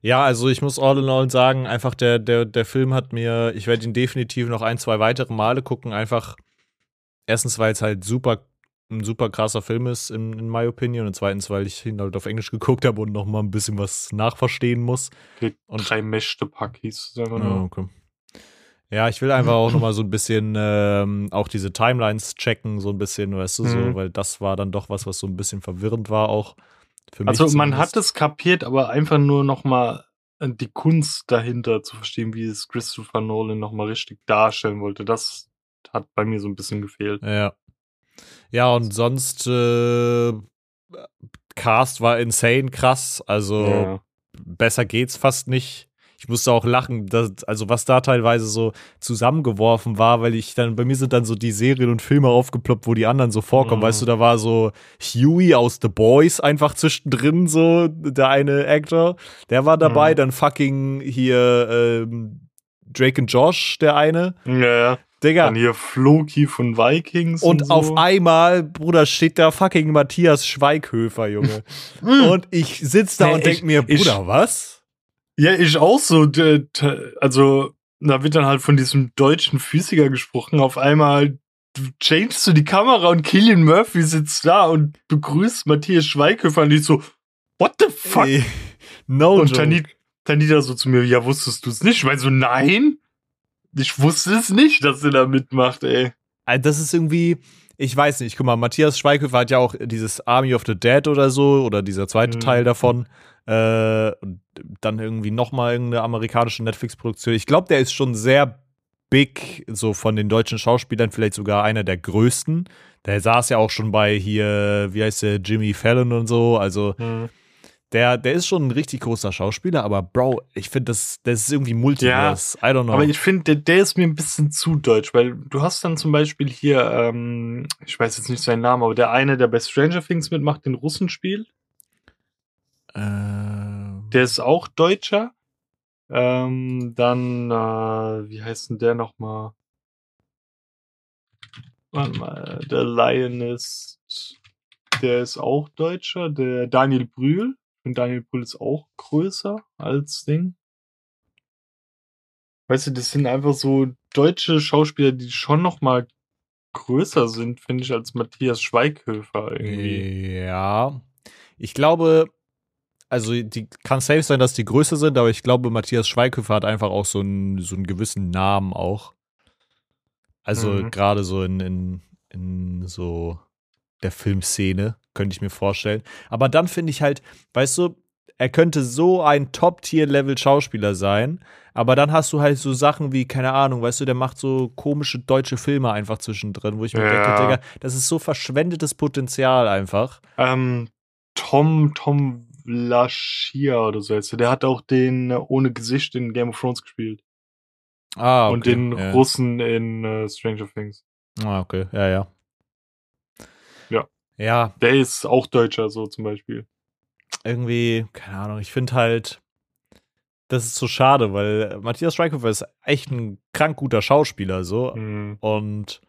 ja, also ich muss all in all sagen, einfach der, der, der Film hat mir, ich werde ihn definitiv noch ein, zwei weitere Male gucken, einfach erstens, weil es halt super, ein super krasser Film ist, in, in my opinion, und zweitens, weil ich ihn halt auf Englisch geguckt habe und noch mal ein bisschen was nachverstehen muss. Okay, Und- drei Mächte-Pack hieß es einfach Ja, nur. okay. Ja, ich will einfach auch noch mal so ein bisschen ähm, auch diese Timelines checken, so ein bisschen, weißt du, so, Mhm. weil das war dann doch was, was so ein bisschen verwirrend war auch. Für mich Also man zumindest. hat es kapiert, aber einfach nur noch mal äh, die Kunst dahinter zu verstehen, wie es Christopher Nolan noch mal richtig darstellen wollte. Das hat bei mir so ein bisschen gefehlt. Ja. Ja, und sonst äh, Cast war insane krass. Also Ja. besser geht's fast nicht. Ich musste auch lachen, dass, also was da teilweise so zusammengeworfen war, weil ich dann, bei mir sind dann so die Serien und Filme aufgeploppt, wo die anderen so vorkommen. Mhm. Weißt du, da war so Huey aus The Boys einfach zwischendrin, so der eine Actor, der war dabei, Mhm. dann fucking hier ähm, Drake und Josh, der eine. Ja, ja. Digga, Dann hier Floki von Vikings. und so. auf einmal, Bruder, steht da fucking Matthias Schweighöfer, Junge. (laughs) und ich sitz da Nee, und denk ich- mir, ich- Bruder, was? Ja, ich auch so. Also, da wird dann halt von diesem deutschen Physiker gesprochen. Auf einmal changest du die Kamera und Killian Murphy sitzt da und begrüßt Matthias Schweighöfer und ich so, what the fuck? Ey, no und joke. Tanita, so zu mir, ja, wusstest du es nicht? Ich meine so, nein, ich wusste es nicht, dass er da mitmacht, ey. Also das ist irgendwie, ich weiß nicht, guck mal, Matthias Schweighöfer hat ja auch dieses Army of the Dead oder so, oder dieser zweite Mhm. Teil davon. Äh, und dann irgendwie nochmal irgendeine amerikanische Netflix-Produktion. Ich glaube, der ist schon sehr big, so von den deutschen Schauspielern, vielleicht sogar einer der größten. Der saß ja auch schon bei hier, wie heißt der, Jimmy Fallon und so. Also der, der ist schon ein richtig großer Schauspieler, aber Bro, ich finde, das, das ist irgendwie Multiverse. I don't know. Aber ich finde, der, der ist mir ein bisschen zu deutsch, weil du hast dann zum Beispiel hier, ähm, ich weiß jetzt nicht seinen Namen, aber der eine, der bei Stranger Things mitmacht, den Russen spielt, äh, der ist auch Deutscher. Ähm, dann, äh, wie heißt denn der nochmal? Warte mal, der Lionist, der ist auch Deutscher. Der Daniel Brühl, und Daniel Brühl ist auch größer als Ding. Weißt du, das sind einfach so deutsche Schauspieler, die schon noch mal größer sind, finde ich, als Matthias Schweighöfer irgendwie. Ja. Ich glaube, also die kann safe sein, dass die größer sind, aber ich glaube, Matthias Schweighöfer hat einfach auch so einen, so einen gewissen Namen auch. Also Mhm. gerade so in, in, in so der Filmszene, könnte ich mir vorstellen. Aber dann finde ich halt, weißt du, er könnte so ein Top-Tier-Level-Schauspieler sein, aber dann hast du halt so Sachen wie, keine Ahnung, weißt du, der macht so komische deutsche Filme einfach zwischendrin, wo ich mir Ja. denke, Digga, das ist so verschwendetes Potenzial einfach. Ähm, Tom, Tom Laschia oder so heißt er. Der hat auch den äh, ohne Gesicht in Game of Thrones gespielt. Ah, Und den ja. Russen in äh, Stranger Things. Ah, okay, ja, ja. Ja. Ja, Der ist auch Deutscher, so zum Beispiel. irgendwie, keine Ahnung, ich finde halt, das ist so schade, weil Matthias Schweighöfer ist echt ein krank guter Schauspieler, so. Hm. Und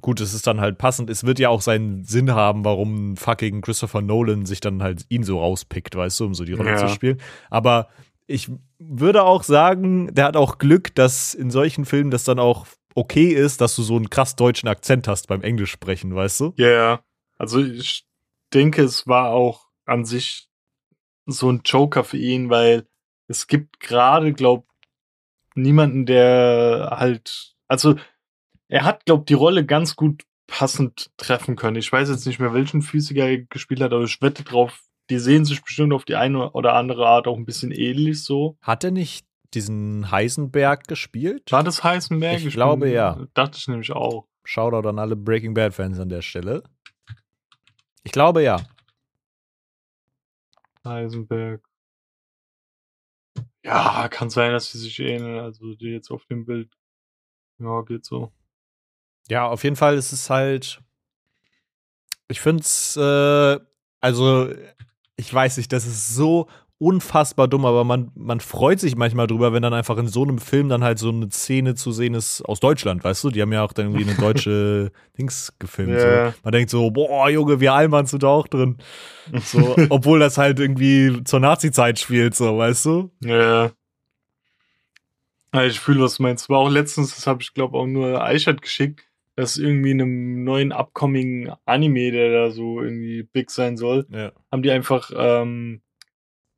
gut, es ist dann halt passend. Es wird ja auch seinen Sinn haben, warum fucking Christopher Nolan sich dann halt ihn so rauspickt, weißt du, um so die Rolle Ja. zu spielen. Aber ich würde auch sagen, der hat auch Glück, dass in solchen Filmen das dann auch okay ist, dass du so einen krass deutschen Akzent hast beim Englisch sprechen, weißt du? Ja, ja. Also ich denke, es war auch an sich so ein Joker für ihn, weil es gibt gerade, glaub, niemanden, der halt, also er hat, glaub, die Rolle ganz gut passend treffen können. Ich weiß jetzt nicht mehr, welchen Physiker er gespielt hat, aber ich wette drauf, die sehen sich bestimmt auf die eine oder andere Art auch ein bisschen ähnlich so. Hat er nicht diesen Heisenberg gespielt? War das Heisenberg? Ich glaube, ja. Dachte ich nämlich auch. Shoutout an alle Breaking Bad Fans an der Stelle. Ich glaube ja. Heisenberg. Ja, kann sein, dass sie sich ähneln, also die jetzt auf dem Bild Ja, geht so. Ja, auf jeden Fall ist es halt. Ich finde es, äh, also, ich weiß nicht, das ist so unfassbar dumm, aber man, man freut sich manchmal drüber, wenn dann einfach in so einem Film dann halt so eine Szene zu sehen ist aus Deutschland, weißt du? Die haben ja auch dann irgendwie eine deutsche (laughs) Dings gefilmt. Ja. So. Man denkt so, boah, Junge, wie Allmann sind da auch drin. So, (laughs) obwohl das halt irgendwie zur Nazi-Zeit spielt, so, weißt du? Ja. Ja, Ich fühle, was du meinst. War auch letztens, das habe ich glaube auch nur Eichert geschickt, dass irgendwie in einem neuen upcoming Anime, der da so irgendwie big sein soll, Ja. haben die einfach ähm,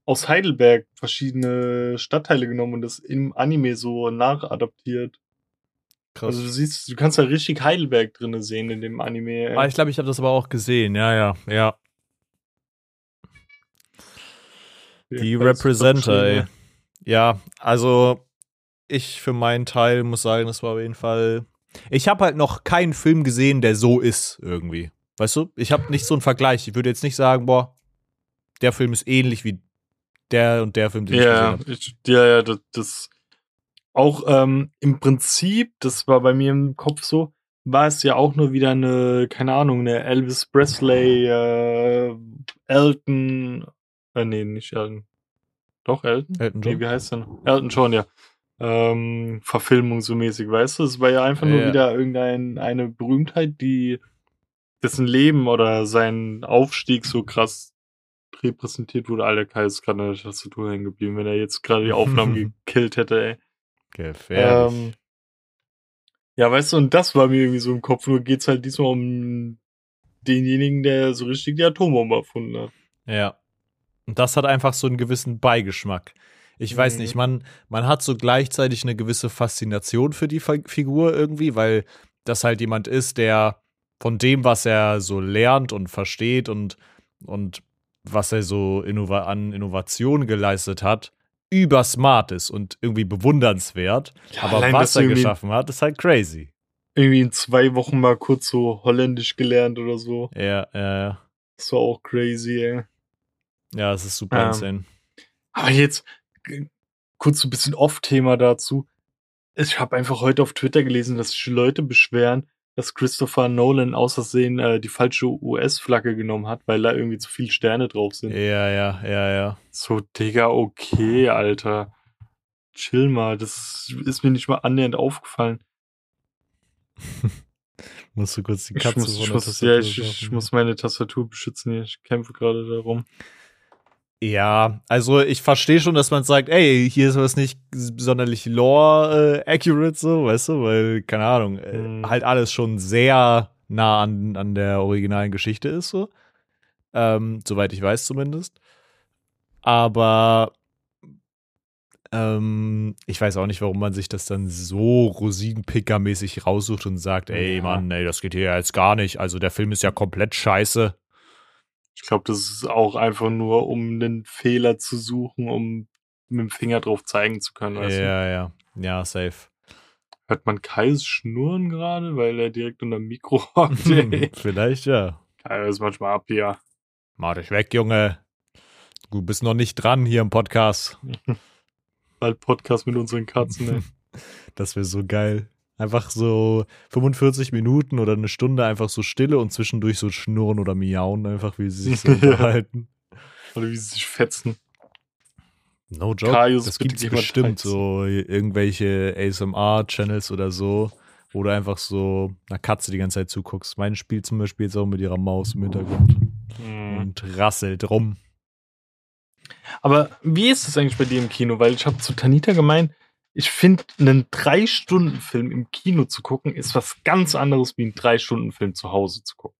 aus Heidelberg verschiedene Stadtteile genommen und das im Anime so nachadaptiert. Krass. Also du siehst, du kannst da richtig Heidelberg drinne sehen in dem Anime. ah, ich glaube, ich habe das aber auch gesehen, ja, ja, ja. Die Representer, ey. schön, Ja, also ich für meinen Teil muss sagen, das war auf jeden Fall. Ich habe halt noch keinen Film gesehen, der so ist irgendwie. Weißt du? Ich habe nicht so einen Vergleich. Ich würde jetzt nicht sagen, boah, der Film ist ähnlich wie der und der Film, den Ja, ich gesehen ich, ja, ja, das, das auch ähm, im Prinzip, das war bei mir im Kopf so, war es ja auch nur wieder eine, keine Ahnung, eine Elvis Presley, äh, Elton, äh, nee, nicht Elton. Doch, Elton? habe. Elton Nee, John. wie heißt denn? Elton John, ja. Ähm, Verfilmung so mäßig, weißt du? Es war ja einfach nur Ja. wieder irgendeine eine Berühmtheit, die dessen Leben oder sein Aufstieg so krass repräsentiert wurde. Alter, Kai ist gerade an der Tastatur hängen geblieben, wenn er jetzt gerade die Aufnahmen (laughs) gekillt hätte, ey. Gefährlich. Ähm, ja, weißt du, und das war mir irgendwie so im Kopf, nur geht's halt diesmal um denjenigen, der so richtig die Atombombe erfunden hat. Ja. Und das hat einfach so einen gewissen Beigeschmack. Ich weiß Mhm. nicht, man, man hat so gleichzeitig eine gewisse Faszination für die Fi- Figur irgendwie, weil das halt jemand ist, der von dem, was er so lernt und versteht und, und was er so innova an Innovation geleistet hat, übersmart ist und irgendwie bewundernswert. Aber allein, was er geschaffen hat, ist halt crazy. Irgendwie in zwei Wochen mal kurz so Holländisch gelernt oder so. Ja, ja, ja. Das war auch crazy, ey. Ja, es ist super Ähm, insane. Aber jetzt kurz so ein bisschen Off-Thema dazu. Ich habe einfach heute auf Twitter gelesen, dass sich Leute beschweren, dass Christopher Nolan aus Versehen äh, die falsche US-Flagge genommen hat, weil da irgendwie zu viele Sterne drauf sind. Ja, ja, ja, ja. So, Digga, okay, Alter. Chill mal, das ist mir nicht mal annähernd aufgefallen. (laughs) Musst du kurz die Ich Katze muss, von ich, muss, ja, ich, ich muss meine Tastatur beschützen hier. Ich kämpfe gerade darum. Ja, also ich verstehe schon, dass man sagt, ey, hier ist was nicht sonderlich lore-accurate, so, weißt du, weil, keine Ahnung, äh, Mhm. halt alles schon sehr nah an, an der originalen Geschichte ist, so. Ähm, soweit ich weiß zumindest. Aber ähm, ich weiß auch nicht, warum man sich das dann so Rosinenpicker-mäßig raussucht und sagt, ey, Ja. Mann, ey, das geht hier ja jetzt gar nicht. Also der Film ist ja komplett scheiße. Ich glaube, das ist auch einfach nur, um einen Fehler zu suchen, um mit dem Finger drauf zeigen zu können. Weißt du? Ja, ja. Ja, safe. Hört man Kais schnurren gerade, weil er direkt unter dem Mikro (laughs) (laughs) hockt? Vielleicht ja. Kai ist manchmal ab hier. Mach dich weg, Junge. Du bist noch nicht dran hier im Podcast. (laughs) Bald Podcast mit unseren Katzen. Ey. Das wäre so geil. Einfach so 45 Minuten oder eine Stunde einfach so Stille und zwischendurch so schnurren oder miauen, einfach wie sie sich so (laughs) unterhalten. Oder wie sie sich fetzen. No joke. Kaius, das geh mal bestimmt, so irgendwelche ASMR-Channels oder so, wo du einfach so einer Katze die ganze Zeit zuguckst. Meine spielt zum Beispiel jetzt auch mit ihrer Maus im Hintergrund Mhm. und rasselt rum. Aber wie ist es eigentlich bei dir im Kino? Weil ich habe zu Tanita gemeint, ich finde, einen Drei-Stunden-Film im Kino zu gucken, ist was ganz anderes wie einen Drei-Stunden-Film zu Hause zu gucken.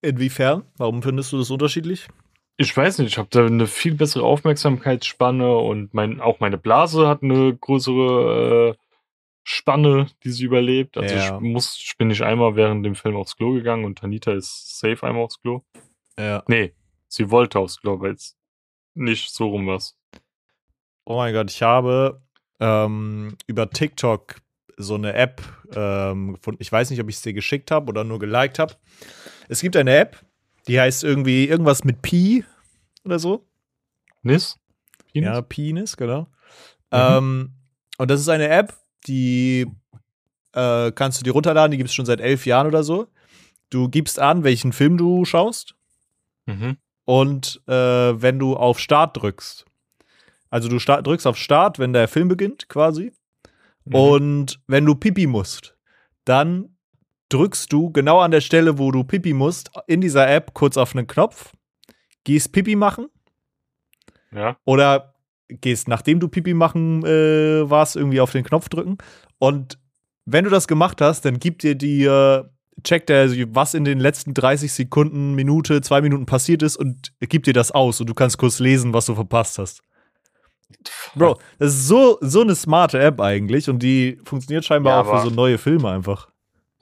Inwiefern? Warum findest du das unterschiedlich? Ich weiß nicht, ich habe da eine viel bessere Aufmerksamkeitsspanne und mein, auch meine Blase hat eine größere äh, Spanne, die sie überlebt. Also Ja. ich muss, ich bin nicht einmal während dem Film aufs Klo gegangen und Tanita ist safe einmal aufs Klo. Ja. Nee, sie wollte aufs Klo, weil es nicht so rum was. Oh mein Gott, ich habe ähm, über TikTok so eine App ähm, gefunden. Ich weiß nicht, ob ich es dir geschickt habe oder nur geliked habe. Es gibt eine App, die heißt irgendwie irgendwas mit Pi oder so. Nis? Penis? Ja, Penis, genau. Ähm, und das ist eine App, die äh, kannst du dir runterladen, die gibt es schon seit elf Jahren oder so. Du gibst an, welchen Film du schaust. Mhm. Und äh, wenn du auf Start drückst, also du drückst auf Start, wenn der Film beginnt, quasi. Mhm. Und wenn du Pipi musst, dann drückst du genau an der Stelle, wo du Pipi musst, in dieser App kurz auf einen Knopf, gehst Pipi machen Ja. oder gehst, nachdem du Pipi machen äh, warst, irgendwie auf den Knopf drücken. Und wenn du das gemacht hast, dann gibt dir die, äh, checkt er, was in den letzten 30 Sekunden, Minute, zwei Minuten passiert ist und gibt dir das aus und du kannst kurz lesen, was du verpasst hast. Bro, das ist so, so eine smarte App eigentlich und die funktioniert scheinbar Ja, auch für so neue Filme einfach.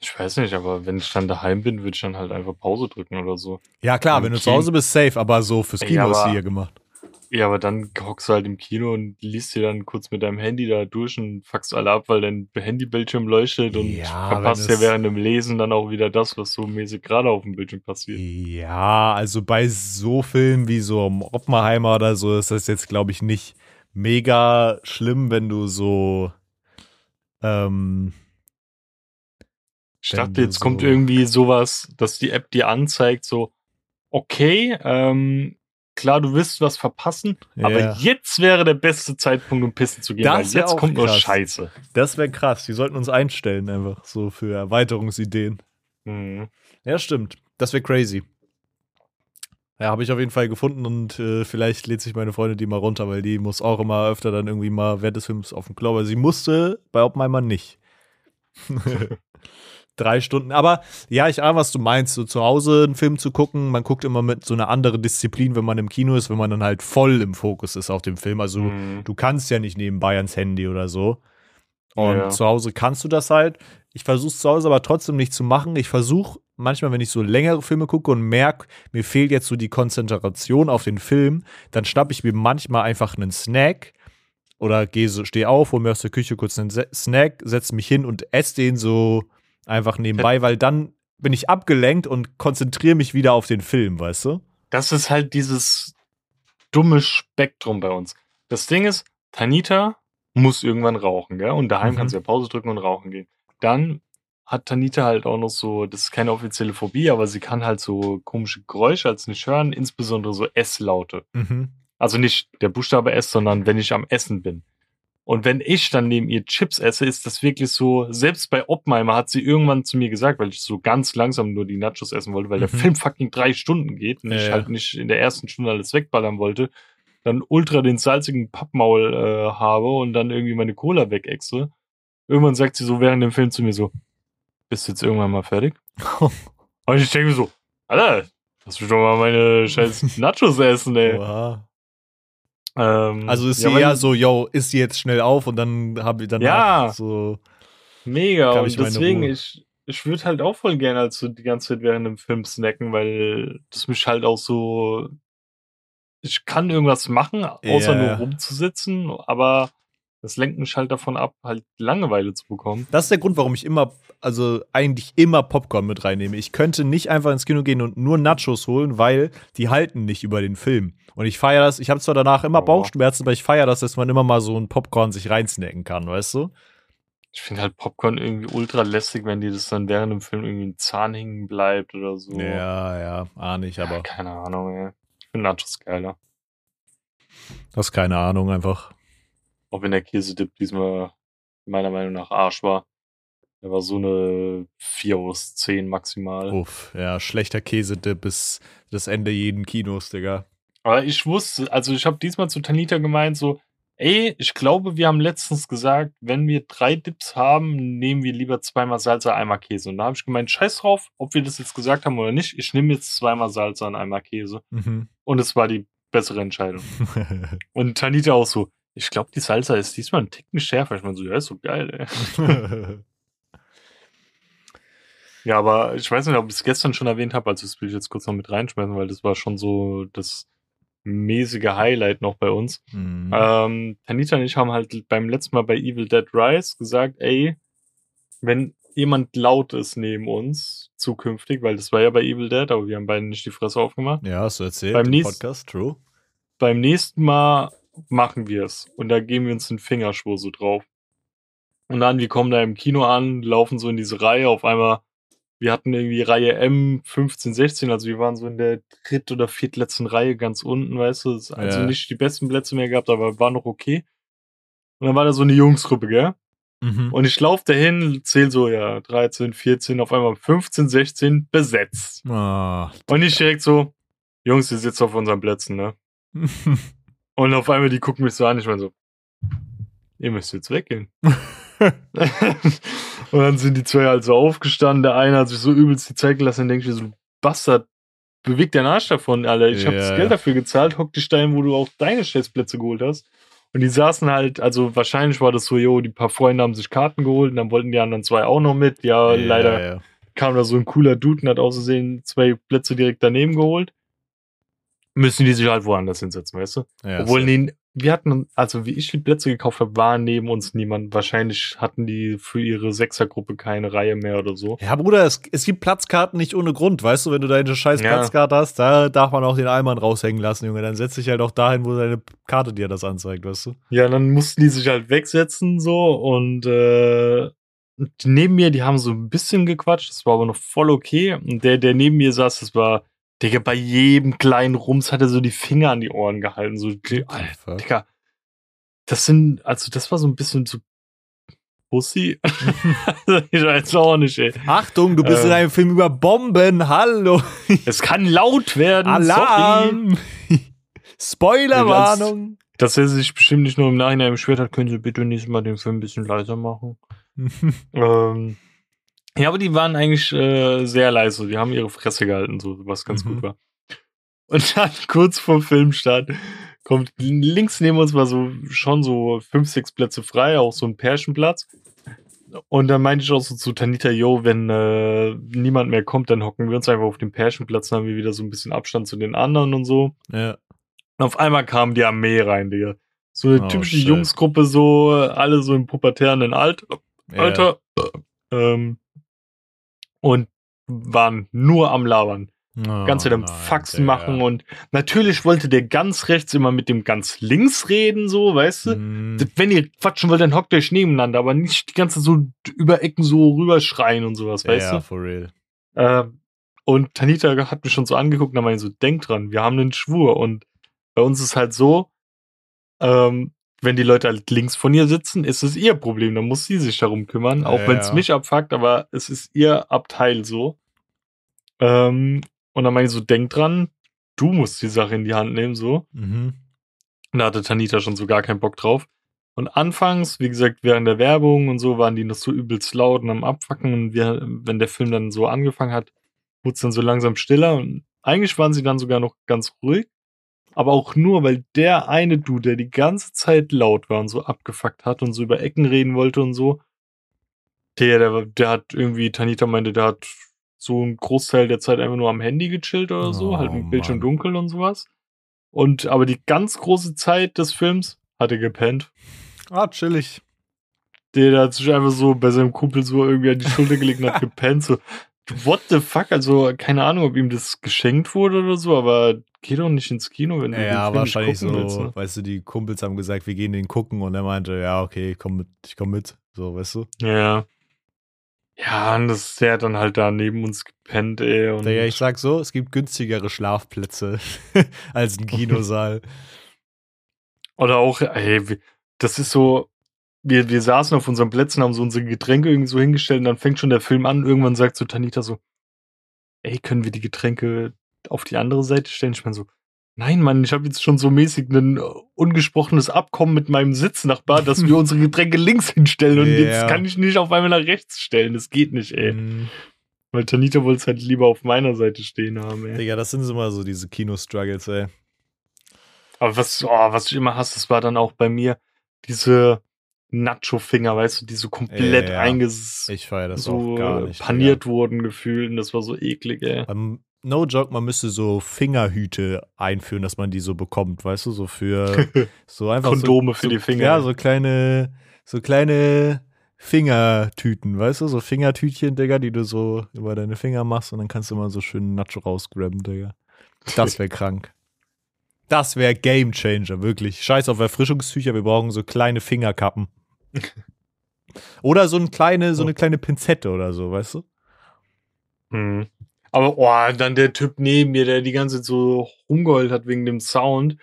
Ich weiß nicht, aber wenn ich dann daheim bin, würde ich dann halt einfach Pause drücken oder so. Ja, klar, Im wenn du zu Kino- Hause bist, safe, aber so fürs Ja, Kino ist aber- sie hier gemacht. Ja, aber dann hockst du halt im Kino und liest dir dann kurz mit deinem Handy da durch und fuckst alle ab, weil dein Handybildschirm leuchtet und Ja, verpasst ja während dem Lesen dann auch wieder das, was so mäßig gerade auf dem Bildschirm passiert. Ja, also bei so Filmen wie so Oppenheimer oder so ist das jetzt, glaube ich, nicht mega schlimm, wenn du so ähm, Ich dachte, jetzt kommt so- irgendwie sowas, dass die App dir anzeigt, so, okay, ähm, klar, du wirst was verpassen, Ja. aber jetzt wäre der beste Zeitpunkt, um pissen zu gehen, Das weil jetzt kommt nur krass. Scheiße. das wäre krass. Die sollten uns einstellen einfach so für Erweiterungsideen. Mhm. Ja, stimmt. Das wäre crazy. Ja, habe ich auf jeden Fall gefunden und äh, vielleicht lädt sich meine Freundin die mal runter, weil die muss auch immer öfter dann irgendwie mal während des Films auf den Klo, aber sie musste bei Oppenheimer nicht. (laughs) Drei Stunden. Aber ja, ich ahne, was du meinst. So zu Hause einen Film zu gucken, man guckt immer mit so einer anderen Disziplin, wenn man im Kino ist, wenn man dann halt voll im Fokus ist auf dem Film. Also Mhm. du kannst ja nicht nebenbei ans Handy oder so. Und Ja. zu Hause kannst du das halt. Ich versuche es zu Hause aber trotzdem nicht zu machen. Ich versuche manchmal, wenn ich so längere Filme gucke und merke, mir fehlt jetzt so die Konzentration auf den Film, dann schnappe ich mir manchmal einfach einen Snack oder gehe so, stehe auf, hole mir aus der Küche kurz einen Snack, setze mich hin und esse den so einfach nebenbei, weil dann bin ich abgelenkt und konzentriere mich wieder auf den Film, weißt du? Das ist halt dieses dumme Spektrum bei uns. Das Ding ist, Tanita muss irgendwann rauchen, gell? Und daheim Mhm. kannst du ja Pause drücken und rauchen gehen. Dann hat Tanita halt auch noch so, das ist keine offizielle Phobie, aber sie kann halt so komische Geräusche als nicht hören, insbesondere so S-Laute. Mhm. Also nicht der Buchstabe S, sondern wenn ich am Essen bin. Und wenn ich dann neben ihr Chips esse, ist das wirklich so, selbst bei Oppenheimer hat sie irgendwann zu mir gesagt, weil ich so ganz langsam nur die Nachos essen wollte, weil der Mhm. Film fucking drei Stunden geht und Ja, ich halt nicht in der ersten Stunde alles wegballern wollte, dann ultra den salzigen Pappmaul äh, habe und dann irgendwie meine Cola wegechse. Irgendwann sagt sie so während dem Film zu mir so, bist du jetzt irgendwann mal fertig? (laughs) Und ich denke mir so, Alter, lass mich doch mal meine scheiß (laughs) Nachos essen, ey. Oha. Ähm, Also ist ja, sie eher so, yo, isst sie jetzt schnell auf und dann habe ich dann Ja. so. Mega. Ich Und meine deswegen, ich, ich würde halt auch voll gerne halt so die ganze Zeit während dem Film snacken, weil das mich halt auch so. Ich kann irgendwas machen, außer Ja. nur rumzusitzen, aber das lenkt mich halt davon ab, halt Langeweile zu bekommen. Das ist der Grund, warum ich immer, also eigentlich immer Popcorn mit reinnehme. Ich könnte nicht einfach ins Kino gehen und nur Nachos holen, weil die halten nicht über den Film. Und ich feiere das, ich habe zwar danach immer Oh. Bauchschmerzen, aber ich feiere das, dass man immer mal so ein Popcorn sich reinsnacken kann, weißt du? Ich finde halt Popcorn irgendwie ultra lästig, wenn dir das dann während dem Film irgendwie im Zahn hängen bleibt oder so. Ja, ja, ahne ich, Ja, aber keine Ahnung, ey. Ich finde Nachos geiler. das ist keine Ahnung einfach. Auch wenn der Käsedip diesmal meiner Meinung nach Arsch war. Der war so eine 4 aus 10 maximal. Uff, ja, schlechter Käsedip ist das Ende jeden Kinos, Digga. Aber ich wusste, also ich habe diesmal zu Tanita gemeint, so, ey, ich glaube, wir haben letztens gesagt, wenn wir drei Dips haben, nehmen wir lieber zweimal Salsa, einmal Käse. Und da habe ich gemeint, scheiß drauf, ob wir das jetzt gesagt haben oder nicht. Ich nehme jetzt zweimal Salsa und einmal Käse. Mhm. Und es war die bessere Entscheidung. (laughs) Und Tanita auch so, ich glaube, die Salsa ist diesmal ein Ticken schärfer. Ich meine so, ja, ist so geil, ey. (laughs) Ja, aber ich weiß nicht, ob ich es gestern schon erwähnt habe, also das will ich jetzt kurz noch mit reinschmeißen, weil das war schon so das mäßige Highlight noch bei uns. Mhm. Ähm, Tanita und ich haben halt beim letzten Mal bei Evil Dead Rise gesagt, ey, wenn jemand laut ist neben uns, zukünftig, weil das war ja bei Evil Dead, aber wir haben beiden nicht die Fresse aufgemacht. ja, hast du erzählt beim im nächsten- Podcast, true. Beim nächsten Mal machen wir es und da geben wir uns einen Fingerschwur so drauf. Und dann, wir kommen da im Kino an, laufen so in diese Reihe, auf einmal, wir hatten irgendwie Reihe M 15, 16, also wir waren so in der dritt- oder viertletzten Reihe ganz unten, weißt du, also Ja. nicht die besten Plätze mehr gehabt, aber war noch okay. Und dann war da so eine Jungsgruppe, gell? Mhm. Und ich laufe dahin, zähl so, ja, 13, 14, auf einmal 15, 16 besetzt. Ah. Und ich direkt so, Jungs, ihr sitzt auf unseren Plätzen, ne? (laughs) Und auf einmal, die gucken mich so an, ich meine so, ihr müsst jetzt weggehen. (laughs) und dann sind die zwei halt so aufgestanden, der eine hat sich so übelst die Zeit gelassen, dann denke ich mir so, Bastard, beweg deinen Arsch davon, Alter. Ich habe Ja, das ja. Geld dafür gezahlt, hock dich dahin, wo du auch deine Stellplätze geholt hast. Und die saßen halt, also wahrscheinlich war das so, jo, die paar Freunde haben sich Karten geholt und dann wollten die anderen zwei auch noch mit. Ja, leider Ja, ja. kam da so ein cooler Dude und hat außersehen zwei Plätze direkt daneben geholt. Müssen die sich halt woanders hinsetzen, weißt du? Ja, Obwohl, nee, wir hatten, also wie ich die Plätze gekauft habe, war neben uns niemand. Wahrscheinlich hatten die für ihre Sechsergruppe keine Reihe mehr oder so. Ja, Bruder, es, es gibt Platzkarten nicht ohne Grund, weißt du, wenn du deine scheiß Ja. Platzkarte hast, da darf man auch den Eimann raushängen lassen, Junge. Dann setz dich halt auch dahin, wo deine Karte dir das anzeigt, weißt du? Ja, dann mussten die sich halt wegsetzen so und äh, die neben mir, die haben so ein bisschen gequatscht, das war aber noch voll okay. Und der, der neben mir saß, das war, Digga, bei jedem kleinen Rums hat er so die Finger an die Ohren gehalten. So, Fuck. Digga, das sind, also das war so ein bisschen so Pussy. (laughs) Ich weiß auch nicht, ey. Achtung, du bist Äh. in einem Film über Bomben, hallo, Es kann laut werden. Alarm, Spoilerwarnung. Dass er sich bestimmt nicht nur im Nachhinein beschwert hat, können Sie bitte nächstes Mal den Film ein bisschen leiser machen. (laughs) Ähm, ja, aber die waren eigentlich äh, sehr leise. Die haben ihre Fresse gehalten, so was ganz Mhm. gut war. Und (laughs) dann kurz vor Filmstart kommt links neben uns war so schon so fünf, sechs Plätze frei, auch so ein Pärchenplatz. Und dann meinte ich auch so zu Tanita, yo, wenn äh, niemand mehr kommt, dann hocken wir uns einfach auf den Pärchenplatz, dann haben wir wieder so ein bisschen Abstand zu den anderen und so. ja. Und auf einmal kam die Armee rein, Digga. So eine Oh, typische shit. Jungsgruppe, so alle so im pubertären Alt Ja. Alter. Ähm, und waren nur am Labern. Oh, Ganz wieder am Faxen machen. Und natürlich wollte der ganz rechts immer mit dem ganz links reden, so, weißt du? Mm, Wenn ihr quatschen wollt, dann hockt euch nebeneinander, aber nicht die ganze so über Ecken so rüberschreien und sowas, weißt ja, du? for real. Ähm, und Tanita hat mich schon so angeguckt und dann meinte so, denk dran, wir haben einen Schwur. Und bei uns ist halt so, ähm, wenn die Leute halt links von ihr sitzen, ist es ihr Problem. Dann muss sie sich darum kümmern, auch Ja, wenn es ja. mich abfuckt, aber es ist ihr Abteil so. Ähm, und dann meine ich so, denk dran, du musst die Sache in die Hand nehmen, so. Mhm. Und da hatte Tanita schon so gar keinen Bock drauf. Und anfangs, wie gesagt, während der Werbung und so, waren die noch so übelst laut und am Abfacken. Und wir, wenn der Film dann so angefangen hat, wurde es dann so langsam stiller. Und eigentlich waren sie dann sogar noch ganz ruhig. Aber auch nur, weil der eine Dude, der die ganze Zeit laut war und so abgefuckt hat und so über Ecken reden wollte und so, der, der, der hat irgendwie, Tanita meinte, der hat so einen Großteil der Zeit einfach nur am Handy gechillt oder so, Oh, halt mit Bildschirm dunkel und sowas. Und aber die ganz große Zeit des Films hat er gepennt. Ah, chillig. Der, der hat sich einfach so bei seinem Kumpel so irgendwie an die Schulter gelegt und hat (laughs) gepennt. So, what the fuck? Also, keine Ahnung, ob ihm das geschenkt wurde oder so, aber geh doch nicht ins Kino, wenn du den Ja, Film wahrscheinlich nicht gucken so, willst. Ne? weißt du, die Kumpels haben gesagt, wir gehen den gucken und er meinte, ja, okay, ich komm mit, ich komm mit, so, weißt du. Ja. Ja, und das, der hat dann halt da neben uns gepennt, ey. Und Digga, ich sag so, es gibt günstigere Schlafplätze (laughs) als ein Kinosaal. Oder auch, ey, das ist so, wir, wir saßen auf unseren Plätzen, haben so unsere Getränke irgendwie so hingestellt und dann fängt schon der Film an. Irgendwann sagt so Tanita so, ey, können wir die Getränke auf die andere Seite stellen? Ich meine so, nein, Mann, ich habe jetzt schon so mäßig ein ungesprochenes Abkommen mit meinem Sitznachbar, dass wir (laughs) unsere Getränke links hinstellen und Ja. jetzt kann ich nicht auf einmal nach rechts stellen. Das geht nicht, ey. Mm, Weil Tanita wollte es halt lieber auf meiner Seite stehen haben, ey. Digga, das sind immer so diese Kino-Struggles, ey. Aber was, oh, was ich immer hasse, das war dann auch bei mir diese Nacho-Finger, weißt du, die so komplett Ja, ja. einges Ich feier das so auch gar nicht. paniert wurden gefühlt und das war so eklig, ey. Digga. Ähm, no joke, man müsste so Fingerhüte einführen, dass man die so bekommt, weißt du, so für (laughs) so einfach Kondome so, für so, die Finger. Ja, so kleine, so kleine Fingertüten, weißt du, so Fingertütchen, Digga, die du so über deine Finger machst und dann kannst du mal so schön Nacho rausgrabben, Digga. Das wäre krank. Das wäre Game Changer, wirklich. Scheiß auf Erfrischungstücher, wir brauchen so kleine Fingerkappen. (laughs) Oder so, ein kleine, so eine kleine Pinzette oder so, weißt du? Mhm. Aber oh, dann der Typ neben mir, der die ganze Zeit so rumgeheult hat wegen dem Sound,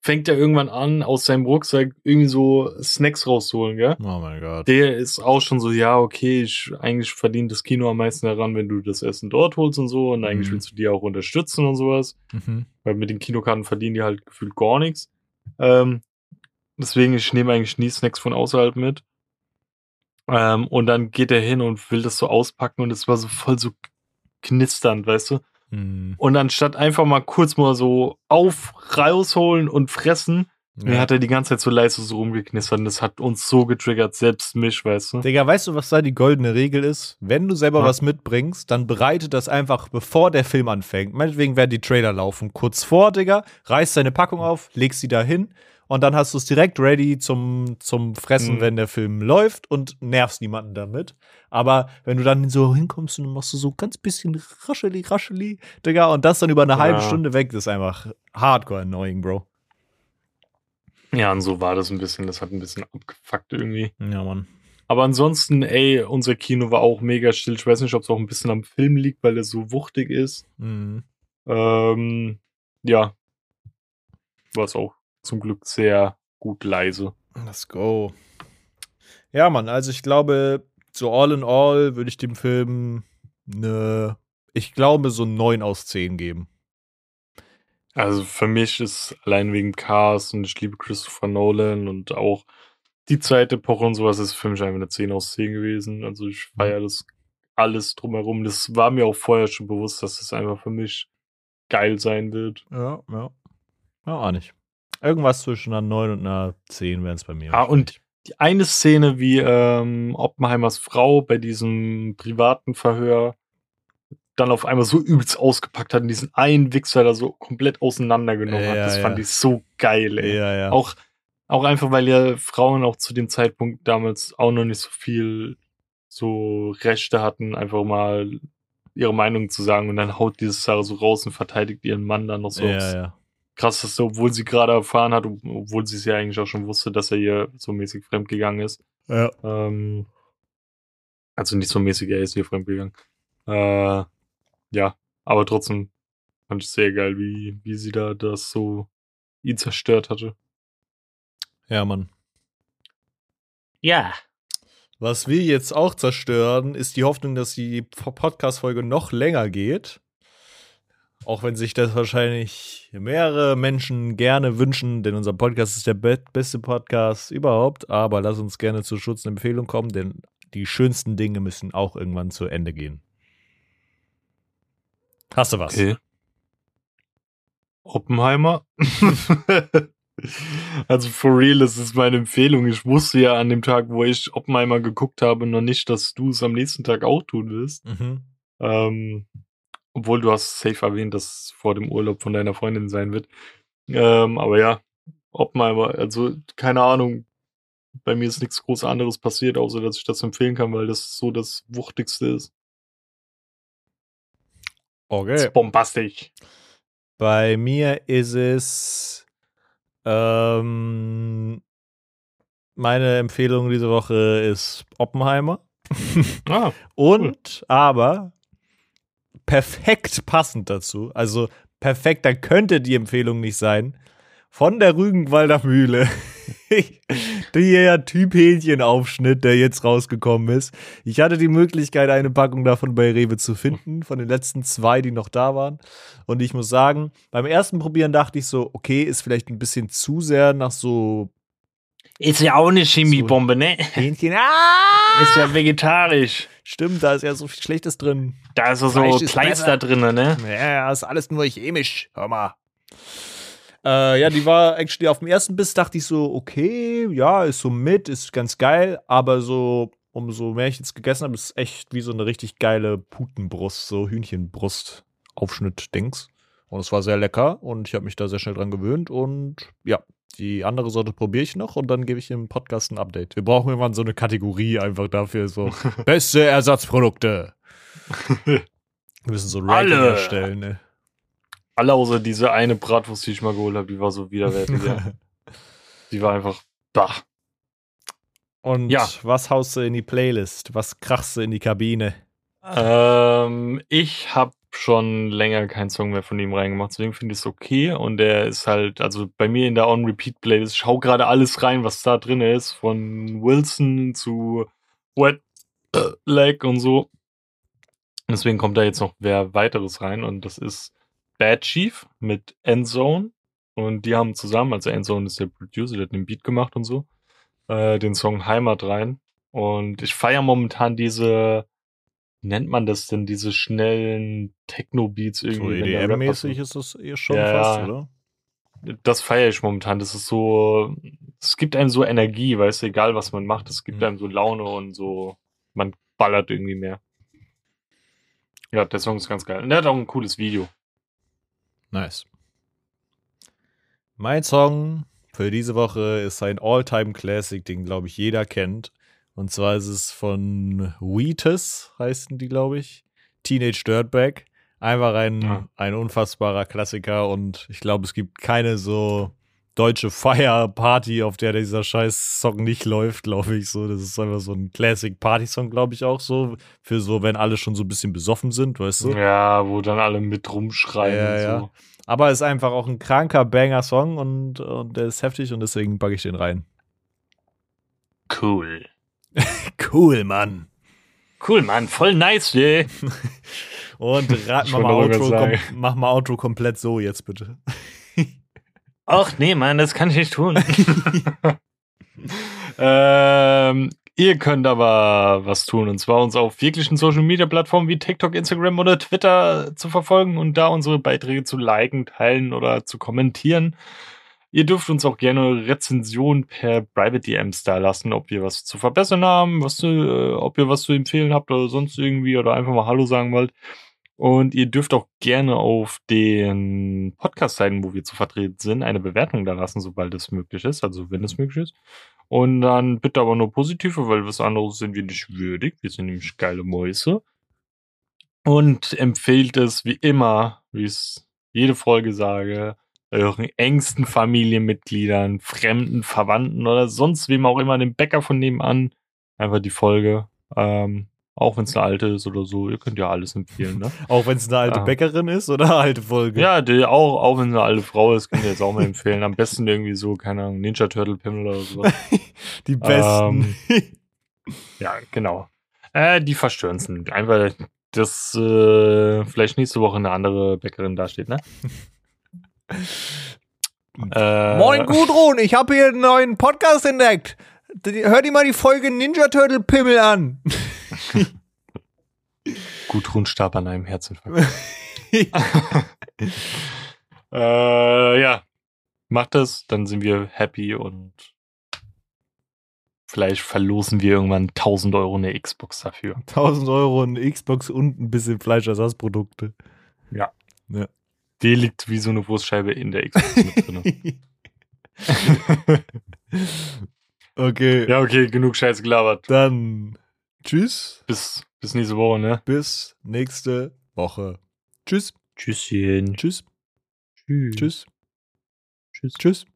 fängt er irgendwann an, aus seinem Rucksack irgendwie so Snacks rauszuholen, gell? Oh mein Gott. Der ist auch schon so, ja, okay, ich, eigentlich verdient das Kino am meisten daran, wenn du das Essen dort holst und so. Und eigentlich Mhm. willst du die auch unterstützen und sowas. Mhm. Weil mit den Kinokarten verdienen die halt gefühlt gar nichts. Ähm, deswegen, ich nehme eigentlich nie Snacks von außerhalb mit. Ähm, und dann geht er hin und will das so auspacken und es war so voll so knisternd, weißt du? Mhm. Und anstatt einfach mal kurz mal so auf, rausholen und fressen, Ja. hat er die ganze Zeit so leise so rumgeknistert und das hat uns so getriggert, selbst mich, weißt du? Digga, weißt du, was da die goldene Regel ist? Wenn du selber Ja. was mitbringst, dann bereite das einfach, bevor der Film anfängt. Meinetwegen werden die Trailer laufen. Kurz vor, Digga, reißt deine Packung auf, legst sie da hin und dann hast du es direkt ready zum, zum Fressen, Mhm. wenn der Film läuft und nervst niemanden damit. Aber wenn du dann so hinkommst und dann machst du so ganz bisschen rascheli, rascheli, Digga, und das dann über eine halbe Ja. Stunde weg, das ist einfach hardcore annoying, Bro. Ja, und so war das ein bisschen, das hat ein bisschen abgefuckt irgendwie. Ja, Mann. Aber ansonsten, ey, unser Kino war auch mega still. Ich weiß nicht, ob es auch ein bisschen am Film liegt, weil er so wuchtig ist. Mhm. Ähm, ja. War es auch zum Glück sehr gut leise. Let's go. Ja, Mann, also ich glaube, so all in all würde ich dem Film eine, ich glaube, so 9 aus 10 geben. Also für mich ist allein wegen Cars und ich liebe Christopher Nolan und auch die Zeitepoche und sowas ist für mich einfach eine 10 aus 10 gewesen. Also ich feiere das alles drumherum. Das war mir auch vorher schon bewusst, dass das einfach für mich geil sein wird. Ja, ja. Ja, auch nicht. Irgendwas zwischen einer 9 und einer 10 wären es bei mir. Ah, und die eine Szene, wie ähm, Oppenheimers Frau bei diesem privaten Verhör dann auf einmal so übelst ausgepackt hat und diesen einen Wichser da so komplett auseinandergenommen Ja, hat. Das ja. fand ich so geil, ey. Ja, ja. Auch, auch einfach, weil ja Frauen auch zu dem Zeitpunkt damals auch noch nicht so viel so Rechte hatten, einfach mal ihre Meinung zu sagen und dann haut dieses Sarah so raus und verteidigt ihren Mann dann noch so aufs ja. krasseste, obwohl sie gerade erfahren hat, ob- obwohl sie es ja eigentlich auch schon wusste, dass er ihr so mäßig fremdgegangen ist. ja. Ähm, also nicht so mäßig, er ist ihr fremdgegangen. Äh, ja, aber trotzdem fand ich sehr geil, wie, wie sie da das so ihn zerstört hatte. Ja, Mann. Ja. Was wir jetzt auch zerstören, ist die Hoffnung, dass die Podcast-Folge noch länger geht. Auch wenn sich das wahrscheinlich mehrere Menschen gerne wünschen, denn unser Podcast ist der be beste Podcast überhaupt. Aber lass uns gerne zur Schutzempfehlung kommen, denn die schönsten Dinge müssen auch irgendwann zu Ende gehen. Hast du was? Okay. Oppenheimer. (laughs) also for real, das ist meine Empfehlung. Ich wusste ja an dem Tag, wo ich Oppenheimer geguckt habe, noch nicht, dass du es am nächsten Tag auch tun wirst. Mhm. Ähm, obwohl du hast safe erwähnt, dass es vor dem Urlaub von deiner Freundin sein wird. Ähm, aber ja, Oppenheimer, also keine Ahnung. Bei mir ist nichts groß anderes passiert, außer dass ich das empfehlen kann, weil das so das Wuchtigste ist. Das Okay. ist bombastisch. Bei mir ist es ähm, meine Empfehlung diese Woche ist Oppenheimer. Ah, (laughs) Und aber perfekt passend dazu, also perfekt, da könnte die Empfehlung nicht sein, von der Rügenwalder Mühle. (laughs) der Typ Hähnchenaufschnitt, der jetzt rausgekommen ist. Ich hatte die Möglichkeit, eine Packung davon bei Rewe zu finden, von den letzten zwei, die noch da waren. Und ich muss sagen, beim ersten Probieren dachte ich so, okay, ist vielleicht ein bisschen zu sehr nach so ist ja auch eine Chemiebombe, ne? Hähnchen. (laughs) Ah! Ist ja vegetarisch. Stimmt, da ist ja so viel Schlechtes drin. Da ist so Fleisch Kleister drin, ne? Ja, ist alles nur chemisch. Hör mal. Äh, ja, die war actually auf dem ersten Biss, dachte ich so, okay, ja, ist so mit, ist ganz geil, aber so, umso mehr ich jetzt gegessen habe, ist echt wie so eine richtig geile Putenbrust, so Hühnchenbrust-Aufschnitt-Dings. Und es war sehr lecker und ich habe mich da sehr schnell dran gewöhnt und ja, die andere Sorte probiere ich noch und dann gebe ich im Podcast ein Update. Wir brauchen irgendwann so eine Kategorie einfach dafür, so (laughs) beste Ersatzprodukte. Wir müssen so ein Ranking Alle. erstellen, ne? Alle außer diese eine Bratwurst, die ich mal geholt habe, die war so widerwärtig. ja. (laughs) Die war einfach, bah. Und Ja. was haust du in die Playlist? Was krachst du in die Kabine? Ähm, ich habe schon länger keinen Song mehr von ihm reingemacht, deswegen finde ich es okay. Und der ist halt, also bei mir in der On-Repeat-Playlist, schau gerade alles rein, was da drin ist, von Wilson zu Wet Leg und so. Deswegen kommt da jetzt noch wer weiteres rein und das ist Bad Chief mit Endzone. Und die haben zusammen, also Endzone ist der Producer, der hat den Beat gemacht und so, äh, den Song Heimat rein. Und ich feiere momentan diese, wie nennt man das denn, diese schnellen Techno-Beats So irgendwie. Rapper EDM-mäßig ist das eh schon Ja, fast, oder? das feiere ich momentan. Das ist so, es gibt einem so Energie, weißt du, egal was man macht, es gibt Mhm. einem so Laune und so, man ballert irgendwie mehr. Ja, der Song ist ganz geil. Und der hat auch ein cooles Video. Nice. Mein Song für diese Woche ist ein All-Time-Classic, den, glaube ich, jeder kennt. Und zwar ist es von Wheatus, heißen die, glaube ich. Teenage Dirtbag. Einfach ein, Ja. ein unfassbarer Klassiker und ich glaube, es gibt keine so deutsche Fire-Party, auf der dieser scheiß Song nicht läuft, glaube ich. So, das ist einfach so ein Classic-Party-Song, glaube ich, auch so. Für so, wenn alle schon so ein bisschen besoffen sind, weißt du? Ja, wo dann alle mit rumschreien Ja, und ja. so. Aber ist einfach auch ein kranker Banger-Song und, und der ist heftig und deswegen packe ich den rein. Cool. Cool, Mann. Cool, Mann, voll nice, ey. (laughs) Und rat Ich mach mal, Outro, kom mach mal Outro komplett so jetzt bitte. (laughs) Ach nee, Mann, das kann ich nicht tun. (laughs) ähm, ihr könnt aber was tun und zwar uns auf jeglichen Social Media Plattformen wie TikTok, Instagram oder Twitter zu verfolgen und da unsere Beiträge zu liken, teilen oder zu kommentieren. Ihr dürft uns auch gerne Rezensionen per Private DMs da lassen, ob wir was zu verbessern haben, was äh, ob ihr was zu empfehlen habt oder sonst irgendwie oder einfach mal Hallo sagen wollt. Und ihr dürft auch gerne auf den Podcast-Seiten, wo wir zu vertreten sind, eine Bewertung da lassen, sobald es möglich ist, also wenn es möglich ist. Und dann bitte aber nur positive, weil was anderes sind wir nicht würdig. Wir sind nämlich geile Mäuse. Und empfehlt es wie immer, wie ich es jede Folge sage, euren engsten Familienmitgliedern, fremden Verwandten oder sonst wem auch immer, dem Bäcker von nebenan, einfach die Folge. Ähm, auch wenn es eine alte ist oder so, ihr könnt ja alles empfehlen, ne? (laughs) Auch wenn es eine alte Ah. Bäckerin ist oder eine alte Folge. Ja, die auch, auch wenn es eine alte Frau ist, könnt ihr jetzt auch mal empfehlen. Am besten irgendwie so, keine Ahnung, Ninja Turtle Pimmel oder sowas. (laughs) Die besten. Ja, genau. Äh, die verstörensten. Einfach, dass äh, vielleicht nächste Woche eine andere Bäckerin dasteht, ne? (laughs) äh, Moin Gudrun, ich habe hier einen neuen Podcast entdeckt. Hör dir mal die Folge Ninja Turtle Pimmel an. (laughs) Gudrun starb an einem Herzinfarkt. (laughs) äh, ja, macht das, dann sind wir happy und vielleicht verlosen wir irgendwann 1000 Euro eine Xbox dafür. 1000 Euro eine Xbox und ein bisschen Fleischersatzprodukte. Die liegt wie so eine Wurstscheibe in der Xbox mit drin. (laughs) (laughs) okay, ja, okay, genug Scheiß gelabert. dann tschüss, Bis, bis nächste Woche, ne? bis nächste Woche. Tschüss, Tschüsschen. tschüss, Tschüss. tschüss, Tschüss. tschüss.